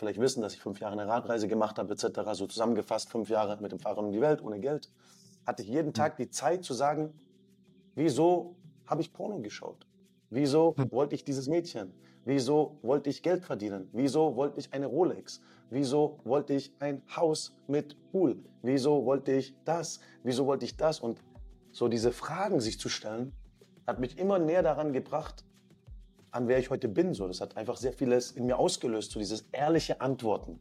vielleicht wissen, dass ich fünf Jahre eine Radreise gemacht habe, etc. So zusammengefasst, fünf Jahre mit dem Fahrrad um die Welt, ohne Geld. Hatte ich jeden Tag die Zeit zu sagen, wieso habe ich Porno geschaut? Wieso Hm. wollte ich dieses Mädchen? Wieso wollte ich Geld verdienen? Wieso wollte ich eine Rolex? Wieso wollte ich ein Haus mit Pool? Wieso wollte ich das? Wieso wollte ich das? Und so diese Fragen sich zu stellen, hat mich immer näher daran gebracht, an wer ich heute bin. So, das hat einfach sehr vieles in mir ausgelöst, so dieses ehrliche Antworten.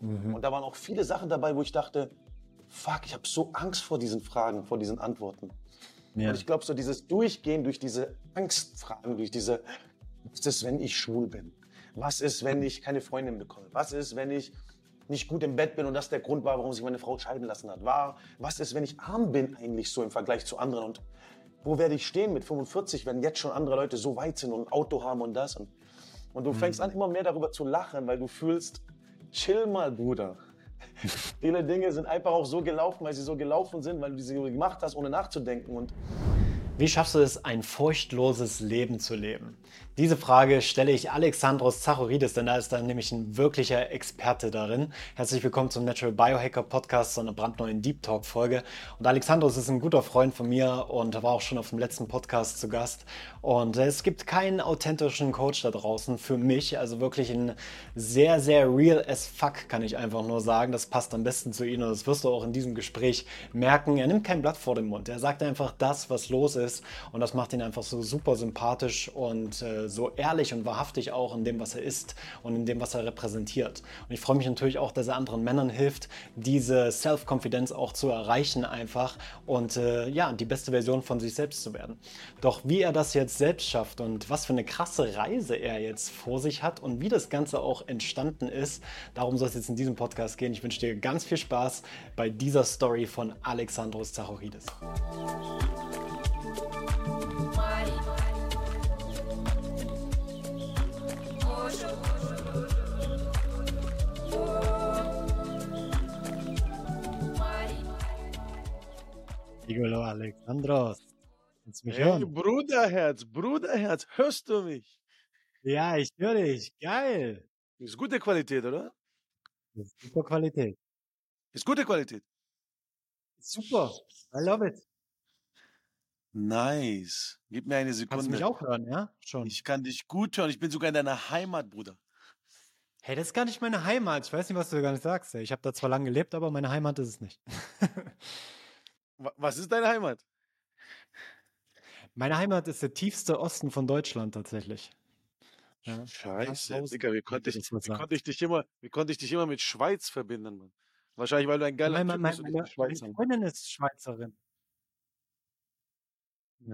Mhm. Und da waren auch viele Sachen dabei, wo ich dachte, fuck, ich habe so Angst vor diesen Fragen, vor diesen Antworten. Ja. Und ich glaube, so dieses Durchgehen durch diese Angstfragen, durch diese, was ist, wenn ich schwul bin? Was ist, wenn ich keine Freundin bekomme? Was ist, wenn ich nicht gut im Bett bin und das der Grund war, warum sich meine Frau scheiden lassen hat? War, was ist, wenn ich arm bin eigentlich so im Vergleich zu anderen? Und wo werde ich stehen mit 45, wenn jetzt schon andere Leute so weit sind und ein Auto haben und das? Und, und du fängst an, immer mehr darüber zu lachen, weil du fühlst, chill mal, Bruder. Viele Dinge sind einfach auch so gelaufen, weil sie so gelaufen sind, weil du sie gemacht hast, ohne nachzudenken. Und Wie schaffst du es, ein furchtloses Leben zu leben? Diese Frage stelle ich Alexandros Zachoridis, denn da ist er nämlich ein wirklicher Experte darin. Herzlich willkommen zum Natural Biohacker Podcast, so einer brandneuen Deep Talk Folge. Und Alexandros ist ein guter Freund von mir und war auch schon auf dem letzten Podcast zu Gast. Und es gibt keinen authentischen Coach da draußen für mich, also wirklich ein sehr, sehr real as fuck, kann ich einfach nur sagen. Das passt am besten zu ihm und das wirst du auch in diesem Gespräch merken. Er nimmt kein Blatt vor den Mund. Er sagt einfach das, was los ist und das macht ihn einfach so super sympathisch und äh, so ehrlich und wahrhaftig auch in dem, was er ist und in dem, was er repräsentiert. Und ich freue mich natürlich auch, dass er anderen Männern hilft, diese Self-Confidence auch zu erreichen einfach und äh, ja, die beste Version von sich selbst zu werden. Doch wie er das jetzt selbst schafft und was für eine krasse Reise er jetzt vor sich hat und wie das Ganze auch entstanden ist, darum soll es jetzt in diesem Podcast gehen. Ich wünsche dir ganz viel Spaß bei dieser Story von Alexandros Zachoridis. Igolo Alexandros. Mich Hey, hören? Bruderherz, Bruderherz, hörst du mich? Ja, ich höre dich. Geil. Ist gute Qualität, oder? Ist super Qualität. Ist gute Qualität. Super. I love it. Nice. Gib mir eine Kannst du mich Sekunde. auch hören, ja? Schon. Ich kann dich gut hören. Ich bin sogar in deiner Heimat, Bruder. Hey, das ist gar nicht meine Heimat. Ich weiß nicht, was du gar nicht sagst. ey. Ich habe da zwar lange gelebt, aber meine Heimat ist es nicht. Wa- Was ist deine Heimat? meine Heimat ist der tiefste Osten von Deutschland tatsächlich. Ja. Scheiße, Digga, wie konnte ich, wie konnte ich dich immer, wie konnte ich dich immer mit Schweiz verbinden, Mann? Wahrscheinlich, weil du ein geiler Meine, Typ meine, bist und meine, nicht Schweizer. meine Freundin ist Schweizerin.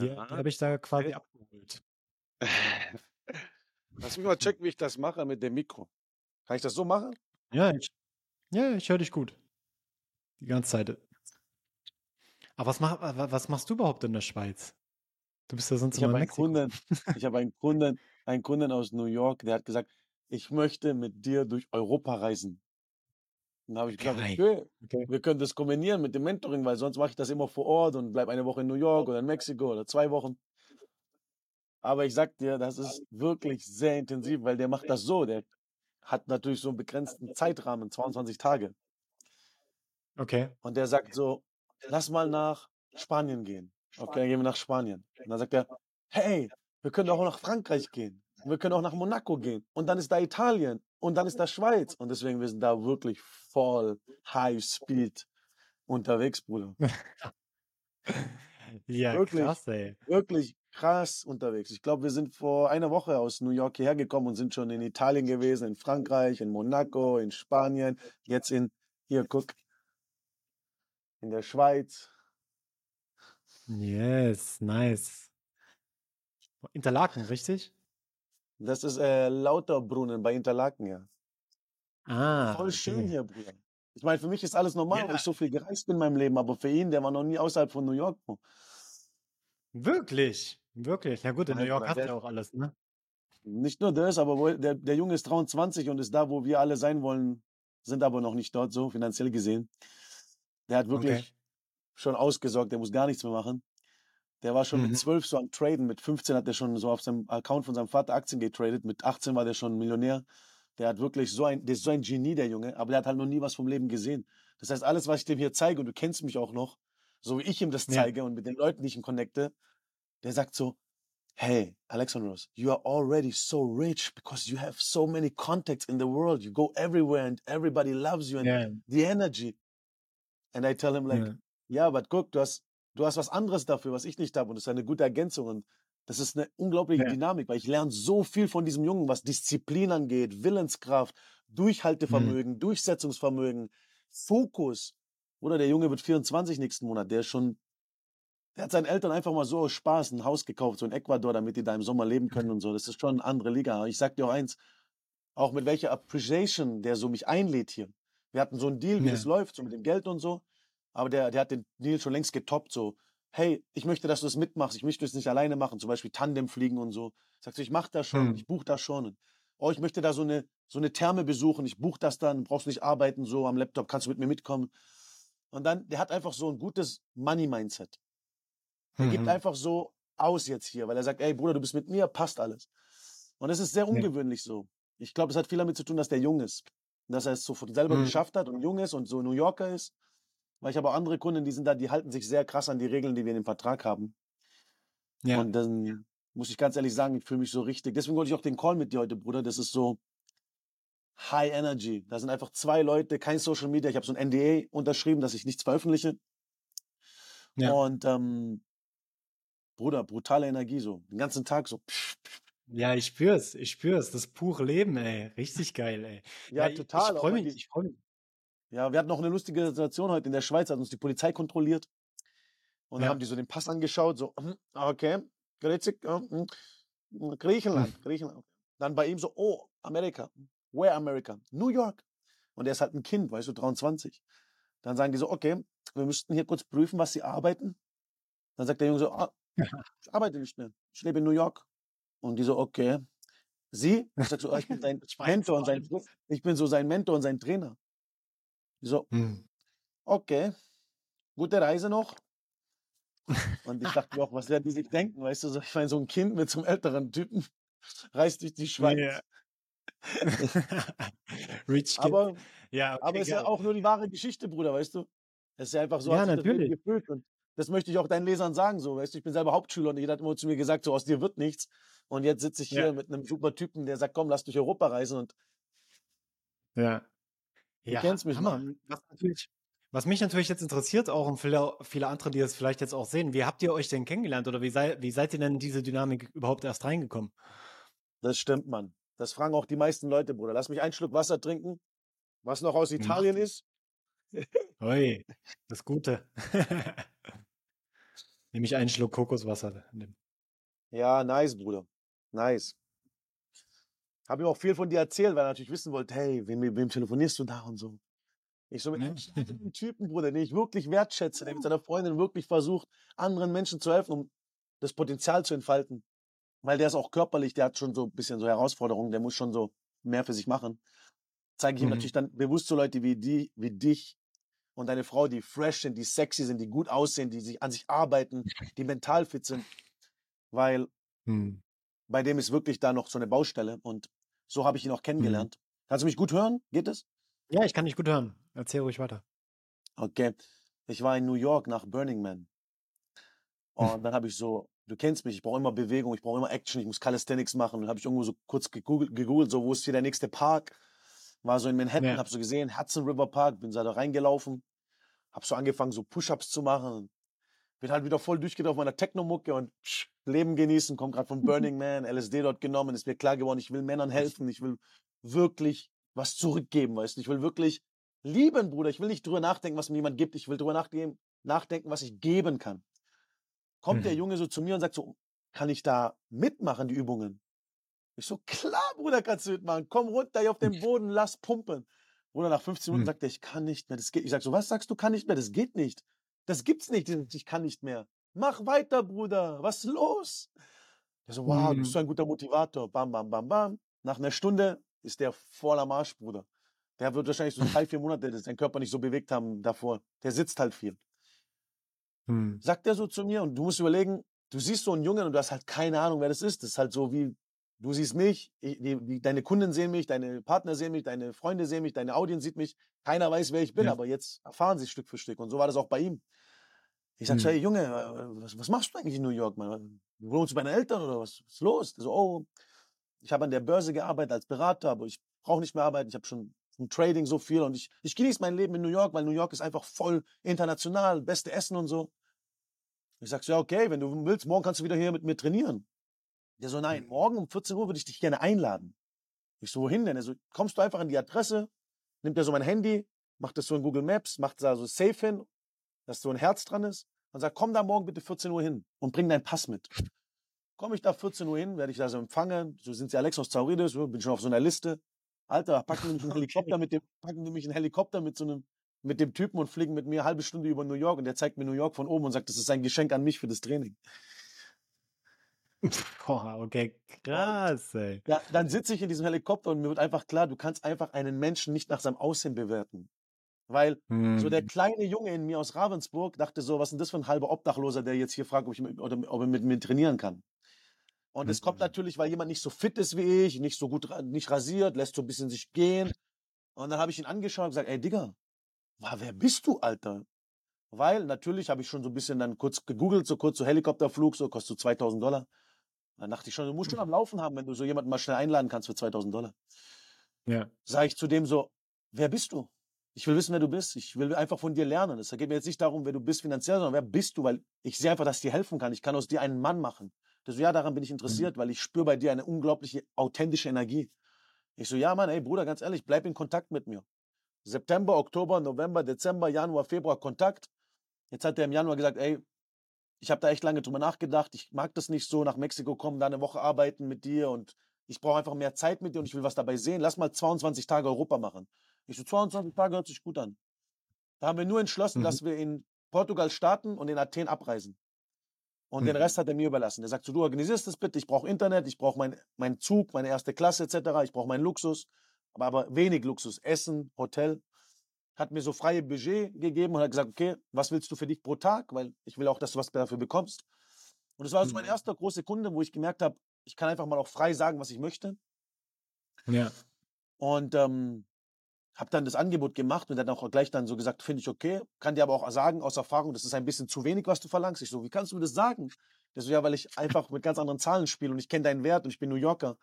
Die, Ja, die habe ich da quasi okay. abgeholt. Lass mich mal checken, wie ich das mache mit dem Mikro. Kann ich das so machen? Ja, ich, ja, ich höre dich gut. Die ganze Zeit. Aber was, mach, wa- was machst du überhaupt in der Schweiz? Du bist ja sonst Ich immer in Mexiko. Kunden, ich habe einen Kunden, einen Kunden aus New York, der hat gesagt, ich möchte mit dir durch Europa reisen. Und da habe ich gesagt, Geil. okay, Okay. wir können das kombinieren mit dem Mentoring, weil sonst mache ich das immer vor Ort und bleibe eine Woche in New York oder in Mexiko oder zwei Wochen. Aber ich sag dir, das ist wirklich sehr intensiv, weil der macht das so. Der hat natürlich so einen begrenzten Zeitrahmen, 22 Tage. Okay. Und der sagt so, lass mal nach Spanien gehen. Okay, dann gehen wir nach Spanien. Und dann sagt er, hey, wir können auch nach Frankreich gehen. Wir können auch nach Monaco gehen. Und dann ist da Italien. Und dann ist da Schweiz. Und deswegen, wir sind da wirklich voll High Speed unterwegs, Bruder. Ja, Wirklich. krass, ey. Wirklich krass unterwegs. Ich glaube, wir sind vor einer Woche aus New York hierher gekommen und sind schon in Italien gewesen, in Frankreich, in Monaco, in Spanien, jetzt in, hier, guck, in der Schweiz. Yes, nice. Interlaken, richtig? Das ist äh, Lauterbrunnen bei Interlaken, ja. Ah, Voll schön okay. hier, Bruder. Ich meine, für mich ist alles normal, weil Ja. ich so viel gereist bin in meinem Leben, aber für ihn, der war noch nie außerhalb von New York. Bro. Wirklich? Wirklich? Ja gut, in New York Bruder, hast du der- ja auch alles, ne? Nicht nur das, aber der, der Junge ist 23 und ist da, wo wir alle sein wollen, sind aber noch nicht dort, so finanziell gesehen. Der hat wirklich Okay. schon ausgesorgt, der muss gar nichts mehr machen. Der war schon Mhm. mit 12 so am Traden, mit 15 hat er schon so auf seinem Account von seinem Vater Aktien getradet, mit 18 war der schon Millionär. Der hat wirklich so ein, der ist so ein Genie, der Junge, aber der hat halt noch nie was vom Leben gesehen. Das heißt, alles, was ich dem hier zeige, und du kennst mich auch noch, so wie ich ihm das Ja. zeige und mit den Leuten, die ich ihn connecte, der sagt so, hey, Alexandros, you are already so rich because you have so many contacts in the world. You go everywhere and everybody loves you and Ja. the energy. And I tell him like, Ja. ja, aber guck, du hast, du hast was anderes dafür, was ich nicht habe und das ist eine gute Ergänzung und das ist eine unglaubliche Ja. Dynamik, weil ich lerne so viel von diesem Jungen, was Disziplin angeht, Willenskraft, Mhm. Durchhaltevermögen, Durchsetzungsvermögen, Fokus. Oder der Junge wird 24 nächsten Monat, der ist schon, der hat seinen Eltern einfach mal so aus Spaß ein Haus gekauft, so in Ecuador, damit die da im Sommer leben können und so. Das ist schon eine andere Liga. Aber ich sag dir auch eins, auch mit welcher Appreciation der so mich einlädt hier. Wir hatten so einen Deal, wie Ja. das läuft, so mit dem Geld und so. Aber der, der hat den Deal schon längst getoppt, so. Hey, ich möchte, dass du das mitmachst. Ich möchte es nicht alleine machen, zum Beispiel Tandem fliegen und so. Sagst du, ich mach das schon, Hm. ich buche das schon. Und, oh, ich möchte da so eine, so eine Therme besuchen, ich buche das dann, brauchst nicht arbeiten, so am Laptop, kannst du mit mir mitkommen. Und dann, der hat einfach so ein gutes Money-Mindset. Er gibt Mhm. einfach so aus jetzt hier, weil er sagt, ey Bruder, du bist mit mir, passt alles. Und es ist sehr ungewöhnlich so. Ich glaube, es hat viel damit zu tun, dass der jung ist. Dass er es so von selber Mhm. geschafft hat und jung ist und so New Yorker ist. Weil ich habe auch andere Kunden, die sind da, die halten sich sehr krass an die Regeln, die wir in dem Vertrag haben. Ja. Und dann muss ich ganz ehrlich sagen, ich fühle mich so richtig. Deswegen wollte ich auch den Call mit dir heute, Bruder. Das ist so High Energy. Da sind einfach zwei Leute, kein Social Media. Ich habe so ein NDA unterschrieben, dass ich nichts veröffentliche. Ja. Und ähm, Bruder, brutale Energie so. Den ganzen Tag so. Ja, ich spür's, ich spür's. Das pure Leben, ey. Richtig geil, ey. Ja, ich- total. Ich auch freue mich, ich freue mich. Ja, wir hatten noch eine lustige Situation heute in der Schweiz, hat uns die Polizei kontrolliert. Und dann Ja. haben die so den Pass angeschaut, so, hm, okay, Grüezi, äh, hm, Griechenland, Griechenland. Dann bei ihm so, oh, Amerika. Where America? New York. Und er ist halt ein Kind, weißt du, 23. Dann sagen die so, okay, wir müssten hier kurz prüfen, was sie arbeiten. Dann sagt der Junge so, ah, ich arbeite nicht mehr. Ich lebe in New York. Und die so, okay. Sie? Ich sag so, ah, ich bin sein Mentor und sein, ich bin so sein Mentor und sein Trainer. So, Hm. okay, gute Reise noch. Und ich dachte mir auch, was werden die sich denken, weißt du, so, ich meine, so ein Kind mit so einem älteren Typen reist durch die Schweiz. Ja. Rich Kid. Aber, ja, okay, aber es ist ja geil. auch nur die wahre Geschichte, Bruder, weißt du? Es ist ja einfach so, Ja, hat sich das Leben natürlich. gefühlt. Und das möchte ich auch deinen Lesern sagen, so, weißt du, ich bin selber Hauptschüler und jeder hat immer zu mir gesagt, so, aus dir wird nichts. Und jetzt sitze ich hier Ja. mit einem super Typen, der sagt, komm, lass durch Europa reisen und Ja. Ja, kennst mich Hammer. Was, natürlich, was mich natürlich jetzt interessiert, auch und viele, viele andere, die das vielleicht jetzt auch sehen, wie habt ihr euch denn kennengelernt oder wie, sei, wie seid ihr denn in diese Dynamik überhaupt erst reingekommen? das stimmt, Mann. Das fragen auch die meisten Leute, Bruder. Lass mich einen Schluck Wasser trinken, was noch aus Italien ist. Oi, das Gute. Nehme ich einen Schluck Kokoswasser. Ja, nice, Bruder. Nice. Habe ihm auch viel von dir erzählt, weil er natürlich wissen wollte, hey, wem, wem telefonierst du da und so. Ich so mit einem Typen, Bruder, den ich wirklich wertschätze, der mit seiner Freundin wirklich versucht, anderen Menschen zu helfen, um das Potenzial zu entfalten. Weil der ist auch körperlich, der hat schon so ein bisschen so Herausforderungen, der muss schon so mehr für sich machen. Zeige ich ihm Mhm. natürlich dann bewusst so Leute wie die, wie dich und deine Frau, die fresh sind, die sexy sind, die gut aussehen, die sich an sich arbeiten, die mental fit sind. Weil Hm. Bei dem ist wirklich da noch so eine Baustelle und so habe ich ihn auch kennengelernt. Kannst du mich gut hören? Geht es? Ja, ich kann dich gut hören. Erzähl ruhig weiter. Okay. Ich war in New York nach Burning Man. Und dann habe ich so, du kennst mich, ich brauche immer Bewegung, ich brauche immer Action, ich muss Calisthenics machen. Und habe ich irgendwo so kurz gegoogelt, gegoogelt, so wo ist hier der nächste Park? War so in Manhattan, Ja. habe so gesehen, Hudson River Park, bin da reingelaufen, habe so angefangen, so Push-Ups zu machen. Bin halt wieder voll durchgedreht auf meiner Techno-Mucke und psch, Leben genießen, komm gerade von Burning Man, LSD dort genommen, ist mir klar geworden, ich will Männern helfen, ich will wirklich was zurückgeben, weißt du, ich will wirklich lieben, Bruder, ich will nicht drüber nachdenken, was mir jemand gibt, ich will drüber nachdenken, nachdenken was ich geben kann. Kommt der Mhm. Junge so zu mir und sagt so, kann ich da mitmachen, die Übungen? Ich so, klar, Bruder, kannst du mitmachen, komm runter hier auf den Boden, lass pumpen. Bruder, nach 15 Minuten Mhm. sagt er, ich kann nicht mehr, das geht. Ich sag so, was sagst du, kann nicht mehr, das geht nicht. Das gibt's nicht, ich kann nicht mehr. Mach weiter, Bruder, was ist los? Der so, wow, du bist Mhm. so ein guter Motivator. Bam, bam, bam, bam. Nach einer Stunde ist der voll am Arsch, Bruder. Der wird wahrscheinlich so drei, vier Monate dass sein Körper nicht so bewegt haben davor. Der sitzt halt viel. Hm. Sagt er so zu mir und du musst überlegen, du siehst so einen Jungen und du hast halt keine Ahnung, wer das ist. Das ist halt so wie Du siehst mich, ich, die, die, deine Kunden sehen mich, deine Partner sehen mich, deine Freunde sehen mich, deine Audience sieht mich. Keiner weiß, wer ich bin, Ja. aber jetzt erfahren sie Stück für Stück. Und so war das auch bei ihm. Ich sag, Mhm. hey Junge, äh, was, was machst du eigentlich in New York, Mann? Du wohnst bei deinen Eltern oder was ist los? So, oh, ich habe an der Börse gearbeitet als Berater, aber ich brauche nicht mehr arbeiten. Ich habe schon im Trading so viel und ich, ich genieße mein Leben in New York, weil New York ist einfach voll international, beste Essen und so. Ich sag so, ja, okay, wenn du willst, morgen kannst du wieder hier mit mir trainieren. Der so, nein, morgen um 14 Uhr würde ich dich gerne einladen. Ich so, wohin denn? Er so, kommst du einfach an die Adresse, nimmt er so mein Handy, macht das so in Google Maps, macht da so safe hin, dass so ein Herz dran ist und sagt, komm da morgen bitte 14 Uhr hin und bring deinen Pass mit. Komme ich da 14 Uhr hin, werde ich da so empfangen, so sind sie Alex aus Zaurides, bin schon auf so einer Liste. Alter, packen die mich einen Helikopter mit dem, packen die mich einen Helikopter mit so einem, mit dem Typen und fliegen mit mir eine halbe Stunde über New York und der zeigt mir New York von oben und sagt, das ist ein Geschenk an mich für das Training. Boah, okay, krass, ey. Ja, dann sitze ich in diesem Helikopter und mir wird einfach klar, du kannst einfach einen Menschen nicht nach seinem Aussehen bewerten. Weil so der Mhm. kleine Junge in mir aus Ravensburg dachte so, was ist denn das für ein halber Obdachloser, der jetzt hier fragt, ob, ich mit, oder, ob er mit mir trainieren kann. Und es kommt Mhm. natürlich, weil jemand nicht so fit ist wie ich, nicht so gut, nicht rasiert, lässt so ein bisschen sich gehen. Und dann habe ich ihn angeschaut und gesagt, ey Digga, wer bist du, Alter? Weil natürlich habe ich schon so ein bisschen dann kurz gegoogelt, so kurz so Helikopterflug, so kostet so 2000 Dollar. Dann dachte ich schon, du musst schon am Laufen haben, wenn du so jemanden mal schnell einladen kannst für 2000 Dollar. Ja. Sage ich zu dem so, wer bist du? Ich will wissen, wer du bist. Ich will einfach von dir lernen. Es geht mir jetzt nicht darum, wer du bist finanziell, sondern wer bist du, weil ich sehe einfach, dass ich dir helfen kann. Ich kann aus dir einen Mann machen. Der so, ja, daran bin ich interessiert, weil ich spüre bei dir eine unglaubliche authentische Energie. Ich so, ja, Mann, ey, Bruder, ganz ehrlich, bleib in Kontakt mit mir. September, Oktober, November, Dezember, Januar, Februar Kontakt. Jetzt hat er im Januar gesagt, ey, ich habe da echt lange drüber nachgedacht. Ich mag das nicht so, nach Mexiko kommen, da eine Woche arbeiten mit dir und ich brauche einfach mehr Zeit mit dir und ich will was dabei sehen. Lass mal 22 Tage Europa machen. Ich so, 22 Tage hört sich gut an. Da haben wir nur entschlossen, Mhm. dass wir in Portugal starten und in Athen abreisen. Und den Mhm. Rest hat er mir überlassen. Er sagt so, du organisierst das bitte, ich brauche Internet, ich brauche meinen mein Zug, meine erste Klasse etc., ich brauche meinen Luxus, aber, aber wenig Luxus, Essen, Hotel. Hat mir so freie Budget gegeben und hat gesagt, okay, was willst du für dich pro Tag? Weil ich will auch, dass du was dafür bekommst. Und es war so mein Mhm. erster großer Kunde, wo ich gemerkt habe, ich kann einfach mal auch frei sagen, was ich möchte. Ja. Und ähm, habe dann das Angebot gemacht und dann auch gleich dann so gesagt, finde ich okay. Kann dir aber auch sagen aus Erfahrung, das ist ein bisschen zu wenig, was du verlangst. Ich so, wie kannst du mir das sagen? Der so, ja, weil ich einfach mit ganz anderen Zahlen spiele und ich kenne deinen Wert und ich bin New Yorker.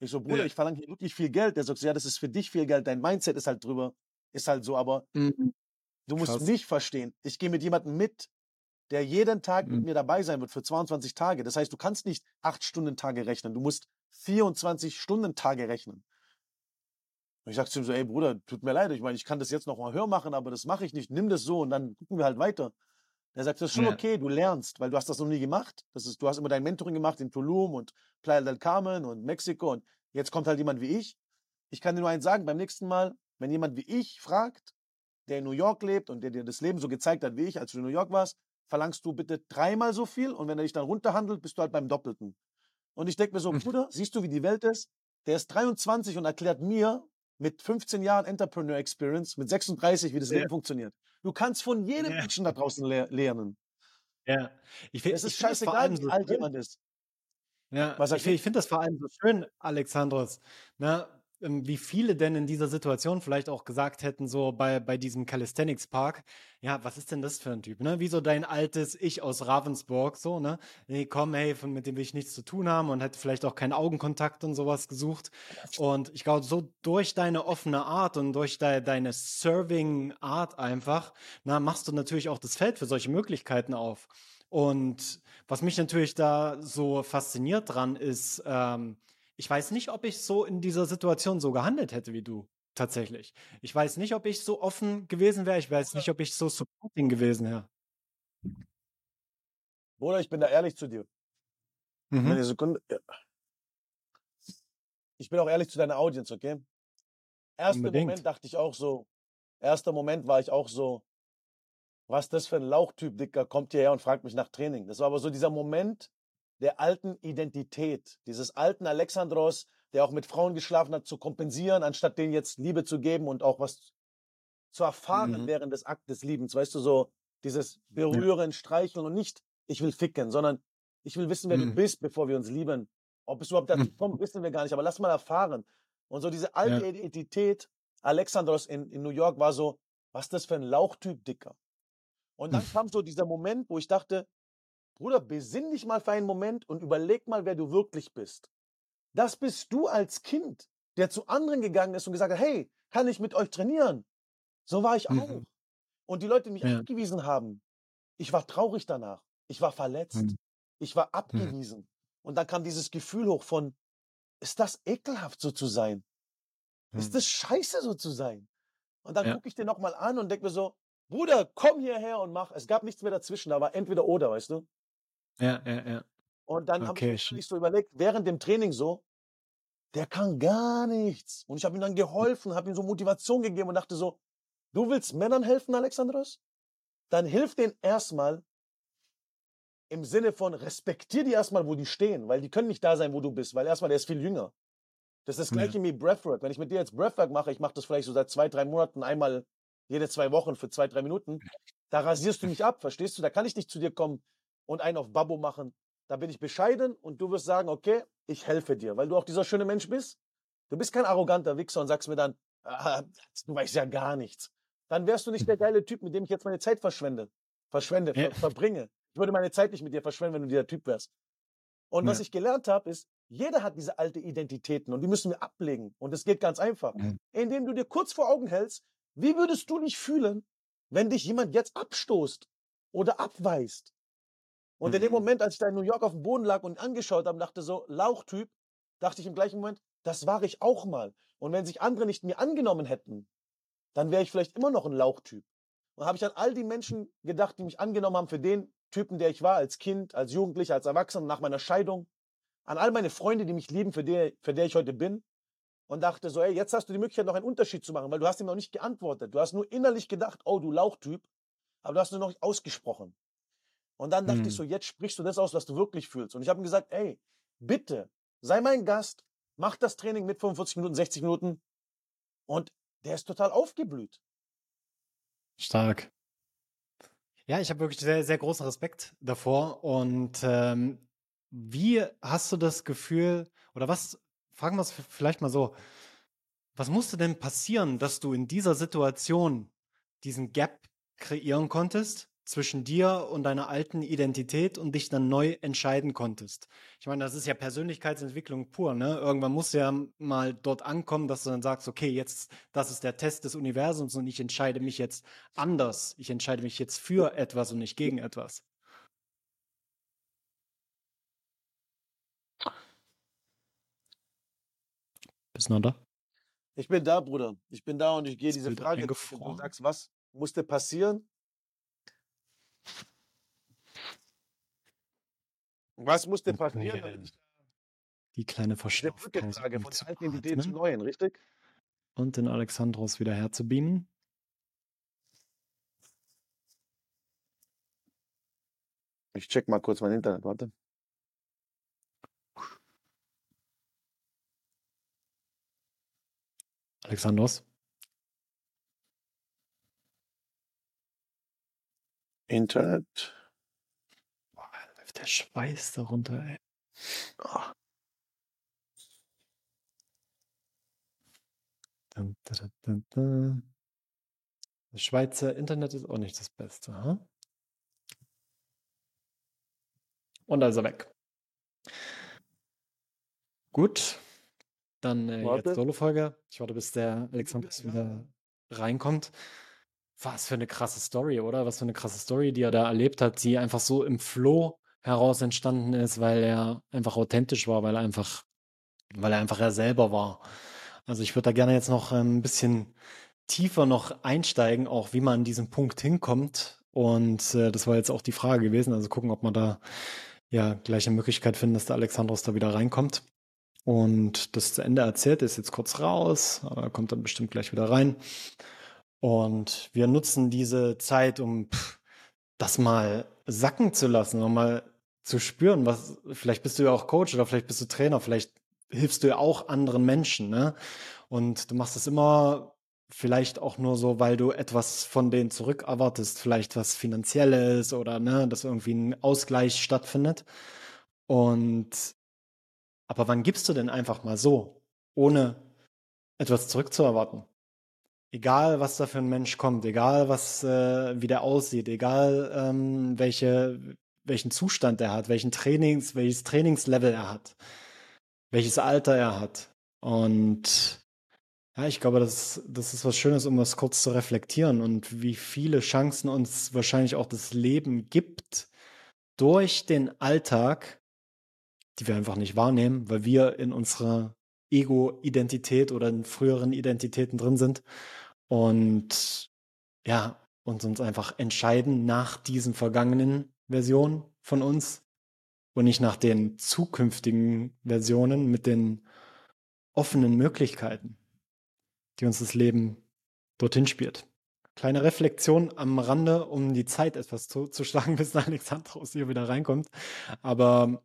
Ich so, Bruder, Ja. ich verlange hier wirklich viel Geld. Der sagt so, ja, das ist für dich viel Geld, dein Mindset ist halt drüber, ist halt so, aber Mhm. du musst Krass. mich verstehen. Ich gehe mit jemandem mit, der jeden Tag mit Mhm. mir dabei sein wird für 22 Tage. Das heißt, du kannst nicht 8 Stunden Tage rechnen, du musst 24 Stunden Tage rechnen. Und ich sag zu ihm so, ey Bruder, tut mir leid, ich meine, ich kann das jetzt noch mal höher machen, aber das mache ich nicht. Nimm das so und dann gucken wir halt weiter. Der sagt, das ist schon Ja. okay, du lernst, weil du hast das noch nie gemacht. Das ist, du hast immer dein Mentoring gemacht in Tulum und Playa del Carmen und Mexiko und jetzt kommt halt jemand wie ich. Ich kann dir nur eins sagen, beim nächsten Mal, wenn jemand wie ich fragt, der in New York lebt und der dir das Leben so gezeigt hat wie ich, als du in New York warst, verlangst du bitte dreimal so viel und wenn er dich dann runterhandelt, bist du halt beim Doppelten. Und ich denke mir so, Mhm. Bruder, siehst du, wie die Welt ist? Der ist 23 und erklärt mir mit 15 Jahren Entrepreneur Experience, mit 36, wie das Ja. Leben funktioniert. Du kannst von jedem Ja. Menschen da draußen le lernen. Ja. Ich, fi- Es ist finde scheißegal, allem wie so alt jemand ist. Ja, Was ich, ich finde das vor allem so schön, Alexandros, ne, wie viele denn in dieser Situation vielleicht auch gesagt hätten, so bei, bei diesem Calisthenics Park, ja, was ist denn das für ein Typ, ne? Wie so dein altes Ich aus Ravensburg, so, ne? Nee, komm, hey, von, mit dem will ich nichts zu tun haben und hätte vielleicht auch keinen Augenkontakt und sowas gesucht. Und ich glaube, so durch deine offene Art und durch de, deine Serving-Art einfach, na, machst du natürlich auch das Feld für solche Möglichkeiten auf. Und was mich natürlich da so fasziniert dran ist, ähm, ich weiß nicht, ob ich so in dieser Situation so gehandelt hätte wie du. Tatsächlich. Ich weiß nicht, ob ich so offen gewesen wäre. Ich weiß nicht, ob ich so supporting gewesen wäre. Bruder, ich bin da ehrlich zu dir. Mhm. Eine Sekunde. Ich bin auch ehrlich zu deiner Audience, okay? Erster Unbedingt. Moment dachte ich auch so, erster Moment war ich auch so, was das für ein Lauchtyp, Dicker, kommt hierher und fragt mich nach Training. Das war aber so dieser Moment der alten Identität, dieses alten Alexandros, der auch mit Frauen geschlafen hat, zu kompensieren, anstatt denen jetzt Liebe zu geben und auch was zu erfahren Mhm. während des Akt des Liebens. Weißt du, so dieses Berühren, Streicheln und nicht, ich will ficken, sondern ich will wissen, wer du Mhm. bist, bevor wir uns lieben. Ob es überhaupt dazu kommt, wissen wir gar nicht, aber lass mal erfahren. Und so diese alte Ja. Identität, Alexandros in, in New York war so, was ist das für ein Lauchtyp, Dicker? Und dann kam so dieser Moment, wo ich dachte, Bruder, besinn dich mal für einen Moment und überleg mal, wer du wirklich bist. Das bist du als Kind, der zu anderen gegangen ist und gesagt hat, hey, kann ich mit euch trainieren? So war ich auch. Mhm. Und die Leute, die mich Ja. abgewiesen haben, ich war traurig danach. Ich war verletzt. Mhm. Ich war abgewiesen. Und dann kam dieses Gefühl hoch von, ist das ekelhaft so zu sein? Ist Mhm. das scheiße so zu sein? Und dann Ja. gucke ich den nochmal an und denke mir so, Bruder, komm hierher und mach. Es gab nichts mehr dazwischen, da war entweder oder, weißt du? Ja, ja, ja. Und dann habe Okay, ich sch- mir so überlegt, während dem Training so, der kann gar nichts. Und ich habe ihm dann geholfen, habe ihm so Motivation gegeben und dachte so, du willst Männern helfen, Alexandros? Dann hilf denen erstmal im Sinne von respektier die erstmal, wo die stehen, weil die können nicht da sein, wo du bist, weil erstmal der ist viel jünger. Das ist das Ja. gleiche wie Breathwork. Wenn ich mit dir jetzt Breathwork mache, ich mache das vielleicht so seit zwei, drei Monaten einmal jede zwei Wochen für zwei, drei Minuten, da rasierst du mich ab, verstehst du? Da kann ich nicht zu dir kommen und einen auf Babbo machen. Da bin ich bescheiden und du wirst sagen, okay, ich helfe dir, weil du auch dieser schöne Mensch bist. Du bist kein arroganter Wichser und sagst mir dann, ah, du weißt ja gar nichts. Dann wärst du nicht der geile Typ, mit dem ich jetzt meine Zeit verschwende. Verschwende, Ja. ver verbringe. Ich würde meine Zeit nicht mit dir verschwenden, wenn du dieser Typ wärst. Und was Ja. ich gelernt habe, ist, jeder hat diese alte Identitäten und die müssen wir ablegen. Und es geht ganz einfach. Mhm. Indem du dir kurz vor Augen hältst, wie würdest du dich fühlen, wenn dich jemand jetzt abstoßt oder abweist? Und in dem Mhm. Moment, als ich da in New York auf dem Boden lag und angeschaut habe, dachte so, Lauchtyp, dachte ich im gleichen Moment, das war ich auch mal. Und wenn sich andere nicht mir angenommen hätten, dann wäre ich vielleicht immer noch ein Lauchtyp. Und habe ich an all die Menschen gedacht, die mich angenommen haben für den Typen, der ich war, als Kind, als Jugendlicher, als Erwachsener, nach meiner Scheidung. An all meine Freunde, die mich lieben, für der, für der ich heute bin. Und dachte so, ey, jetzt hast du die Möglichkeit, noch einen Unterschied zu machen, weil du hast ihm noch nicht geantwortet. Du hast nur innerlich gedacht, oh, du Lauchtyp, aber du hast nur noch nicht ausgesprochen. Und dann dachte Mhm. ich so, jetzt sprichst du das aus, was du wirklich fühlst. Und ich habe ihm gesagt, ey, bitte, sei mein Gast, mach das Training mit 45 Minuten, 60 Minuten. Und der ist total aufgeblüht. Stark. Ja, ich habe wirklich sehr, sehr großen Respekt davor. Und ähm, wie hast du das Gefühl, oder was, fragen wir es vielleicht mal so, was musste denn passieren, dass du in dieser Situation diesen Gap kreieren konntest zwischen dir und deiner alten Identität und dich dann neu entscheiden konntest? Ich meine, das ist ja Persönlichkeitsentwicklung pur, ne? Irgendwann musst du ja mal dort ankommen, dass du dann sagst, okay, jetzt, das ist der Test des Universums und ich entscheide mich jetzt anders. Ich entscheide mich jetzt für etwas und nicht gegen etwas. Bist du noch da? Ich bin da, Bruder. Ich bin da und ich gehe diese Frage. durch. Und eingefroren. Du sagst, was musste passieren? Was musste Okay. passieren, damit Die kleine Verschnaufpause um von zu der alten zur atmen neuen, richtig? und den Alexandros wieder herzubeamen. Ich check mal kurz mein Internet, warte. Alexandros, Internet. boah, läuft der Schweiß darunter, ey. Ah, Dun, dun, dun. Das Schweizer Internet ist auch nicht das Beste, ha? Und also weg. Gut, dann äh, jetzt. Solo-Folge. Ich warte, bis der Alexandros wieder reinkommt. Was für eine krasse Story, oder? Was für eine krasse Story, die er da erlebt hat, die einfach so im Flow heraus entstanden ist, weil er einfach authentisch war, weil er einfach, weil er einfach er selber war. Also ich würde da gerne jetzt noch ähm, ein bisschen tiefer noch einsteigen, auch wie man an diesen Punkt hinkommt. Und äh, das war jetzt auch die Frage gewesen. Also gucken, ob man da ja gleich eine Möglichkeit finden, dass der Alexandros da wieder reinkommt. Und das zu Ende erzählt, ist jetzt kurz raus, aber er kommt dann bestimmt gleich wieder rein. Und wir nutzen diese Zeit, um das mal sacken zu lassen, um mal zu spüren, was, vielleicht bist du ja auch Coach oder vielleicht bist du Trainer, vielleicht hilfst du ja auch anderen Menschen, ne? Und du machst es immer vielleicht auch nur so, weil du etwas von denen zurück erwartest, vielleicht was Finanzielles oder ne, dass irgendwie ein Ausgleich stattfindet. Und Aber wann gibst du denn einfach mal so, ohne etwas zurückzuerwarten? Egal, was da für ein Mensch kommt, egal, was, äh, wie der aussieht, egal, ähm, welche, welchen Zustand er hat, welchen Trainings, welches Trainingslevel er hat, welches Alter er hat. Und ja, ich glaube, das, das ist was Schönes, um das kurz zu reflektieren und wie viele Chancen uns wahrscheinlich auch das Leben gibt durch den Alltag, die wir einfach nicht wahrnehmen, weil wir in unserer Ego-Identität oder in früheren Identitäten drin sind und ja, uns uns einfach entscheiden nach diesen vergangenen Versionen von uns und nicht nach den zukünftigen Versionen mit den offenen Möglichkeiten, die uns das Leben dorthin spielt. Kleine Reflexion am Rande, um die Zeit etwas zu, zu schlagen, bis Alexandros hier wieder reinkommt. Aber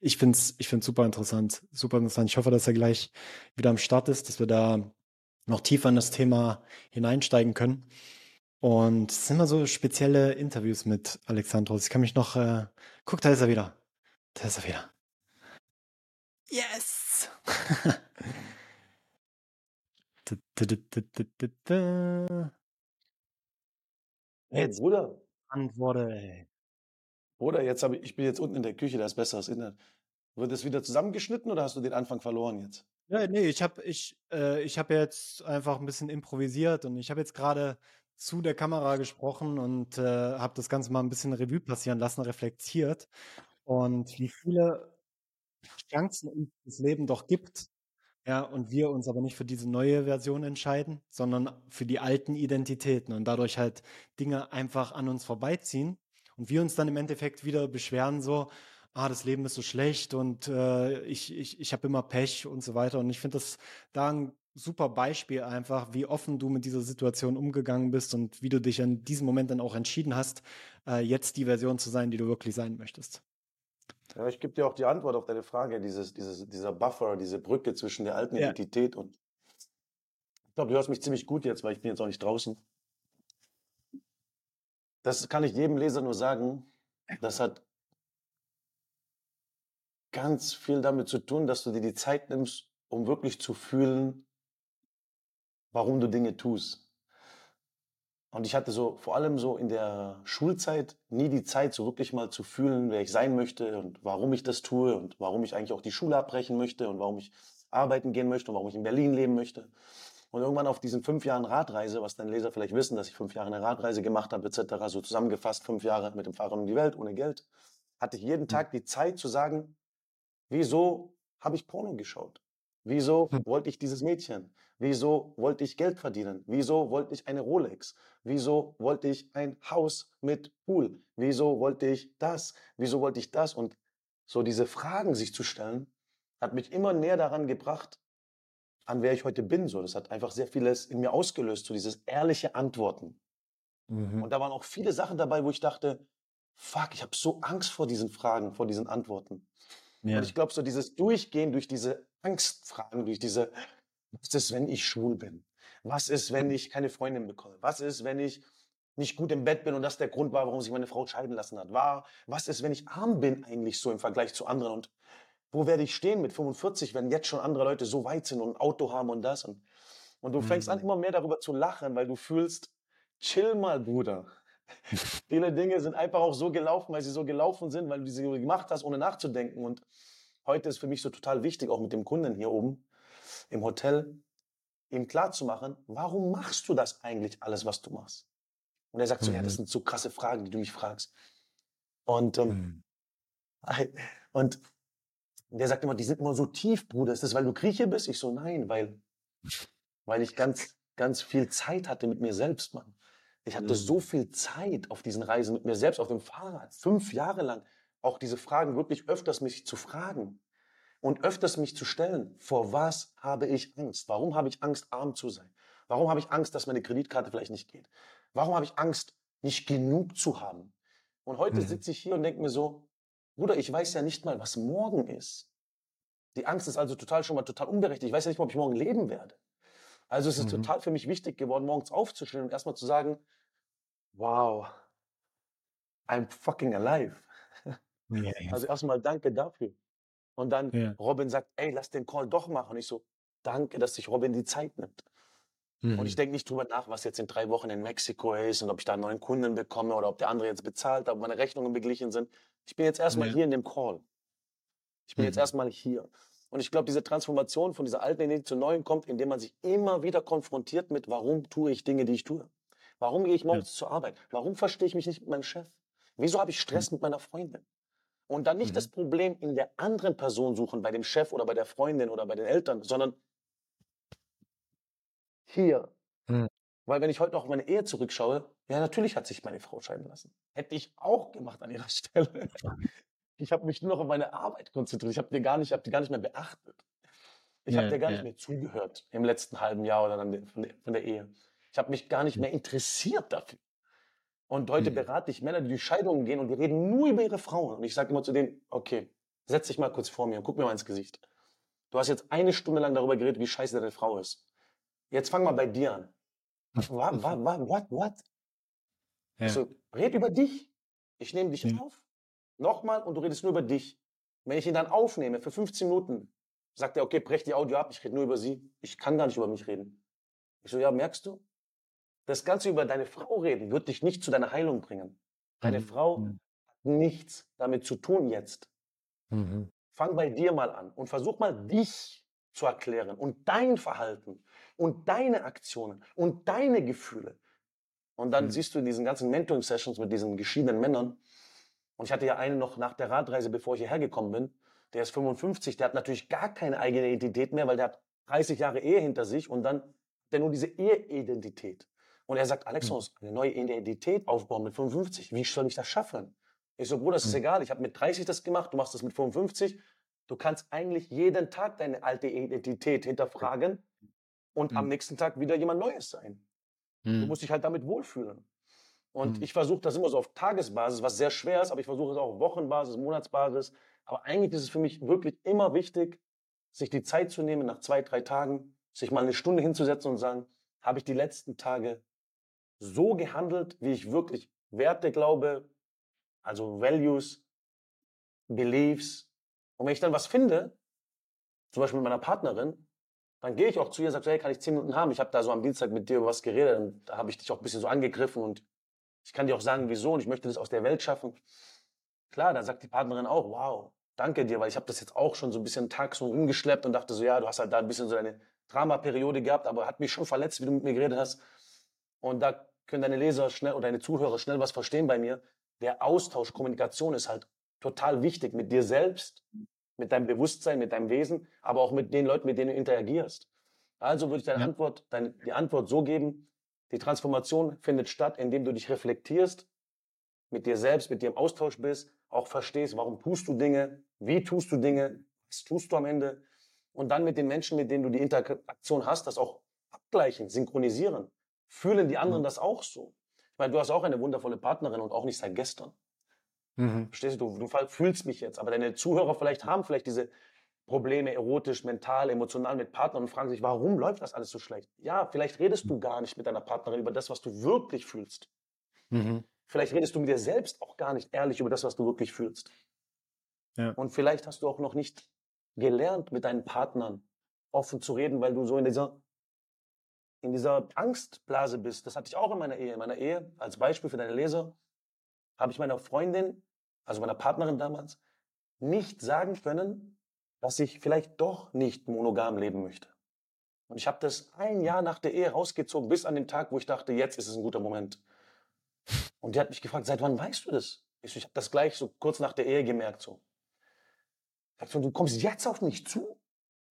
ich finde es ich find's super interessant. Super interessant. Ich hoffe, dass er gleich wieder am Start ist, dass wir da noch tiefer in das Thema hineinsteigen können. Und es sind immer so spezielle Interviews mit Alexandros. Ich kann mich noch. Äh, guck, da ist er wieder. Da ist er wieder. Yes! Hey, Bruder. Antworte, ey. Bruder, jetzt habe ich, ich bin jetzt unten in der Küche, da ist besseres Internet. Wird das wieder zusammengeschnitten oder hast du den Anfang verloren jetzt? Ja, nee, ich habe ich, äh, ich hab jetzt einfach ein bisschen improvisiert und ich habe jetzt gerade zu der Kamera gesprochen und äh, habe das Ganze mal ein bisschen Revue passieren lassen, reflektiert und wie viele Chancen uns das Leben doch gibt, ja, und wir uns aber nicht für diese neue Version entscheiden, sondern für die alten Identitäten und dadurch halt Dinge einfach an uns vorbeiziehen und wir uns dann im Endeffekt wieder beschweren so, ah, das Leben ist so schlecht und äh, ich, ich, ich habe immer Pech und so weiter. Und ich finde das da ein super Beispiel einfach, wie offen du mit dieser Situation umgegangen bist und wie du dich in diesem Moment dann auch entschieden hast, äh, jetzt die Version zu sein, die du wirklich sein möchtest. Ja, ich gebe dir auch die Antwort auf deine Frage, dieses, dieses, dieser Buffer, diese Brücke zwischen der alten Ja. Identität und ich glaube, du hörst mich ziemlich gut jetzt, weil ich bin jetzt auch nicht draußen. Das kann ich jedem Leser nur sagen. Das hat ganz viel damit zu tun, dass du dir die Zeit nimmst, um wirklich zu fühlen, warum du Dinge tust. Und ich hatte so, vor allem so in der Schulzeit, nie die Zeit, so wirklich mal zu fühlen, wer ich sein möchte und warum ich das tue und warum ich eigentlich auch die Schule abbrechen möchte und warum ich arbeiten gehen möchte und warum ich in Berlin leben möchte. Und irgendwann auf diesen fünf Jahren Radreise, was deine Leser vielleicht wissen, dass ich fünf Jahre eine Radreise gemacht habe, etc., so zusammengefasst fünf Jahre mit dem Fahrrad um die Welt, ohne Geld, hatte ich jeden Tag die Zeit zu sagen, wieso habe ich Porno geschaut? Wieso Hm. wollte ich dieses Mädchen? Wieso wollte ich Geld verdienen? Wieso wollte ich eine Rolex? Wieso wollte ich ein Haus mit Pool? Wieso wollte ich das? Wieso wollte ich das? Und so diese Fragen sich zu stellen, hat mich immer näher daran gebracht, an wer ich heute bin. So, das hat einfach sehr vieles in mir ausgelöst, so dieses ehrliche Antworten. Mhm. Und da waren auch viele Sachen dabei, wo ich dachte, fuck, ich habe so Angst vor diesen Fragen, vor diesen Antworten. Ja. Und ich glaube, so dieses Durchgehen durch diese Angstfragen, durch diese, was ist, wenn ich schwul bin? Was ist, wenn ich keine Freundin bekomme? Was ist, wenn ich nicht gut im Bett bin und das der Grund war, warum sich meine Frau scheiden lassen hat? War, was ist, wenn ich arm bin eigentlich so im Vergleich zu anderen? Und wo werde ich stehen mit 45, wenn jetzt schon andere Leute so weit sind und ein Auto haben und das? Und, und du fängst an, Mhm. immer mehr darüber zu lachen, weil du fühlst, chill mal, Bruder. Viele Dinge sind einfach auch so gelaufen, weil sie so gelaufen sind, weil du sie gemacht hast, ohne nachzudenken. Und heute ist für mich so total wichtig, auch mit dem Kunden hier oben im Hotel, ihm klarzumachen, warum machst du das eigentlich alles, was du machst? Und er sagt so, ja, das Mhm. sind so krasse Fragen, die du mich fragst. Und, ähm, Mhm. und der sagt immer, die sind immer so tief, Bruder. Ist das, weil du Grieche bist? Ich so, nein, weil, weil ich ganz, ganz viel Zeit hatte mit mir selbst, Mann. Ich hatte Mhm. so viel Zeit auf diesen Reisen mit mir selbst, auf dem Fahrrad, fünf Jahre lang, auch diese Fragen wirklich öfters mich zu fragen und öfters mich zu stellen. Vor was habe ich Angst? Warum habe ich Angst, arm zu sein? Warum habe ich Angst, dass meine Kreditkarte vielleicht nicht geht? Warum habe ich Angst, nicht genug zu haben? Und heute Mhm. sitze ich hier und denke mir so, Bruder, ich weiß ja nicht mal, was morgen ist. Die Angst ist also total schon mal total unberechtigt. Ich weiß ja nicht mal, ob ich morgen leben werde. Also es ist Mhm. total für mich wichtig geworden, morgens aufzustehen und erstmal zu sagen, wow, I'm fucking alive. Ja, ja. Also erstmal danke dafür. Und dann Ja. Robin sagt, ey, lass den Call doch machen. Und ich so, danke, dass sich Robin die Zeit nimmt. Und ich Mhm. denke nicht drüber nach, was jetzt in drei Wochen in Mexiko ist und ob ich da einen neuen Kunden bekomme oder ob der andere jetzt bezahlt, ob meine Rechnungen beglichen sind. Ich bin jetzt erstmal hier in dem Call. Ich bin jetzt Mhm. erstmal hier. Und ich glaube, diese Transformation von dieser alten Identität zur neuen kommt, indem man sich immer wieder konfrontiert mit, warum tue ich Dinge, die ich tue? Warum gehe ich morgens zur Arbeit? Warum verstehe ich mich nicht mit meinem Chef? Wieso habe ich Stress mit meiner Freundin? Und dann nicht Mhm. das Problem in der anderen Person suchen, bei dem Chef oder bei der Freundin oder bei den Eltern, sondern hier. Mhm. Weil wenn ich heute noch auf meine Ehe zurückschaue, ja, natürlich hat sich meine Frau scheiden lassen. Hätte ich auch gemacht an ihrer Stelle. Ich habe mich nur noch auf meine Arbeit konzentriert. Ich habe die gar nicht, habe die gar nicht mehr beachtet. Ich Ja, habe dir gar ja. nicht mehr zugehört im letzten halben Jahr oder dann von der, von der Ehe. Ich habe mich gar nicht mehr interessiert dafür. Und heute Mhm. berate ich Männer, die durch Scheidungen gehen und die reden nur über ihre Frauen. Und ich sage immer zu denen, okay, setz dich mal kurz vor mir und guck mir mal ins Gesicht. Du hast jetzt eine Stunde lang darüber geredet, wie scheiße deine Frau ist. Jetzt fang mal bei dir an. What, what, what, what, what? Ja. Ich so, red über dich. Ich nehme dich Ja. auf. Nochmal und du redest nur über dich. Wenn ich ihn dann aufnehme für 15 Minuten, sagt er, okay, brech die Audio ab, ich rede nur über sie. Ich kann gar nicht über mich reden. Ich so, ja, merkst du? Das Ganze über deine Frau reden wird dich nicht zu deiner Heilung bringen. Deine Mhm. Frau Mhm. hat nichts damit zu tun jetzt. Mhm. Fang bei dir mal an und versuch mal dich zu erklären und dein Verhalten und deine Aktionen und deine Gefühle. Und dann Mhm. siehst du in diesen ganzen Mentoring-Sessions mit diesen geschiedenen Männern, und ich hatte ja einen noch nach der Radreise, bevor ich hierher gekommen bin, der ist 55, der hat natürlich gar keine eigene Identität mehr, weil der hat 30 Jahre Ehe hinter sich und dann hat er nur diese Eheidentität. Und er sagt, Alexos, eine neue Identität aufbauen mit 55, wie soll ich das schaffen? Ich so, Bruder, das ist Mhm. egal, ich habe mit 30 das gemacht, du machst das mit 55. Du kannst eigentlich jeden Tag deine alte Identität hinterfragen und am Mhm. nächsten Tag wieder jemand Neues sein. Du Mhm. musst dich halt damit wohlfühlen. Und Mhm. ich versuche das immer so auf Tagesbasis, was sehr schwer ist, aber ich versuche es auch auf Wochenbasis, Monatsbasis. Aber eigentlich ist es für mich wirklich immer wichtig, sich die Zeit zu nehmen, nach zwei, drei Tagen, sich mal eine Stunde hinzusetzen und sagen, habe ich die letzten Tage so gehandelt, wie ich wirklich Werte glaube, also Values, Beliefs. Und wenn ich dann was finde, zum Beispiel mit meiner Partnerin, dann gehe ich auch zu ihr und sage, hey, kann ich zehn Minuten haben? Ich habe da so am Dienstag mit dir über was geredet und da habe ich dich auch ein bisschen so angegriffen und ich kann dir auch sagen, wieso und ich möchte das aus der Welt schaffen. Klar, dann sagt die Partnerin auch, wow, danke dir, weil ich habe das jetzt auch schon so ein bisschen tags so rumgeschleppt und dachte so, ja, du hast halt da ein bisschen so deine Dramaperiode gehabt, aber hat mich schon verletzt, wie du mit mir geredet hast. Und da können deine Leser schnell oder deine Zuhörer schnell was verstehen bei mir. Der Austausch, Kommunikation ist halt total wichtig mit dir selbst, mit deinem Bewusstsein, mit deinem Wesen, aber auch mit den Leuten, mit denen du interagierst. Also würde ich deine Ja. Antwort, deine, die Antwort so geben, die Transformation findet statt, indem du dich reflektierst, mit dir selbst, mit dir im Austausch bist, auch verstehst, warum tust du Dinge, wie tust du Dinge, was tust du am Ende und dann mit den Menschen, mit denen du die Interaktion hast, das auch abgleichen, synchronisieren. Fühlen die anderen Mhm. das auch so? Ich meine, du hast auch eine wundervolle Partnerin und auch nicht seit gestern. Mhm. Verstehst du? Du fühlst mich jetzt, aber deine Zuhörer vielleicht haben vielleicht diese Probleme erotisch, mental, emotional mit Partnern und fragen sich, warum läuft das alles so schlecht? Ja, vielleicht redest du gar nicht mit deiner Partnerin über das, was du wirklich fühlst. Mhm. Vielleicht redest du mit dir selbst auch gar nicht ehrlich über das, was du wirklich fühlst. Ja. Und vielleicht hast du auch noch nicht gelernt, mit deinen Partnern offen zu reden, weil du so in dieser, in dieser Angstblase bist. Das hatte ich auch in meiner Ehe. In meiner Ehe, als Beispiel für deine Leser, habe ich meiner Freundin, also meiner Partnerin damals, nicht sagen können, dass ich vielleicht doch nicht monogam leben möchte. Und ich habe das ein Jahr nach der Ehe rausgezogen, bis an den Tag, wo ich dachte, jetzt ist es ein guter Moment. Und die hat mich gefragt, seit wann weißt du das? Ich, so, ich habe das gleich so kurz nach der Ehe gemerkt. So. Sagt so, du kommst jetzt auf mich zu?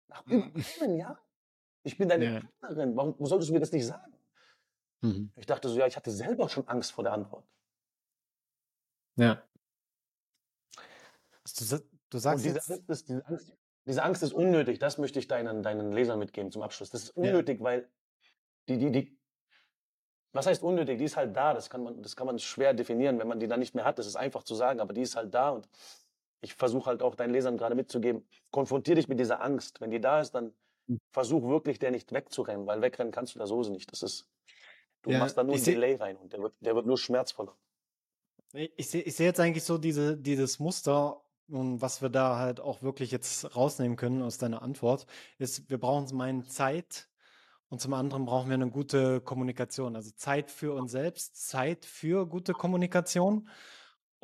Nach einem Jahr? Ich bin deine Ja. Partnerin. Warum warum solltest du mir das nicht sagen? Mhm. Ich dachte so, ja, ich hatte selber schon Angst vor der Antwort. Ja. Du, du sagst diese jetzt, Angst, ist, diese, Angst, diese Angst ist unnötig. Das möchte ich deinen, deinen Lesern mitgeben zum Abschluss. Das ist Ja. unnötig, weil die, die, die, was heißt unnötig? Die ist halt da. Das kann man, das kann man schwer definieren, wenn man die dann nicht mehr hat. Das ist einfach zu sagen, aber die ist halt da und ich versuche halt auch deinen Lesern gerade mitzugeben, konfrontier dich mit dieser Angst. Wenn die da ist, dann. Versuch wirklich, der nicht wegzurennen, weil wegrennen kannst du da so nicht. Das ist, du Ja, machst da nur ein Delay rein und der wird, der wird nur schmerzvoller. ich, ich sehe ich seh jetzt eigentlich so diese, dieses Muster, und was wir da halt auch wirklich jetzt rausnehmen können aus deiner Antwort, ist, wir brauchen zum einen Zeit und zum anderen brauchen wir eine gute Kommunikation. Also Zeit für uns selbst, Zeit für gute Kommunikation.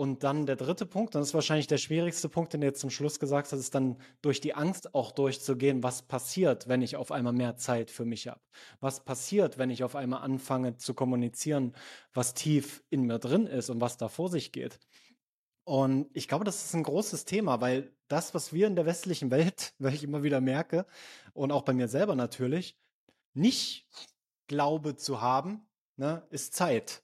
Und dann der dritte Punkt, das ist wahrscheinlich der schwierigste Punkt, den du jetzt zum Schluss gesagt hast, ist dann durch die Angst auch durchzugehen, was passiert, wenn ich auf einmal mehr Zeit für mich habe. Was passiert, wenn ich auf einmal anfange zu kommunizieren, was tief in mir drin ist und was da vor sich geht. Und ich glaube, das ist ein großes Thema, weil das, was wir in der westlichen Welt, weil ich immer wieder merke, und auch bei mir selber natürlich, nicht glaube zu haben, ne, ist Zeit.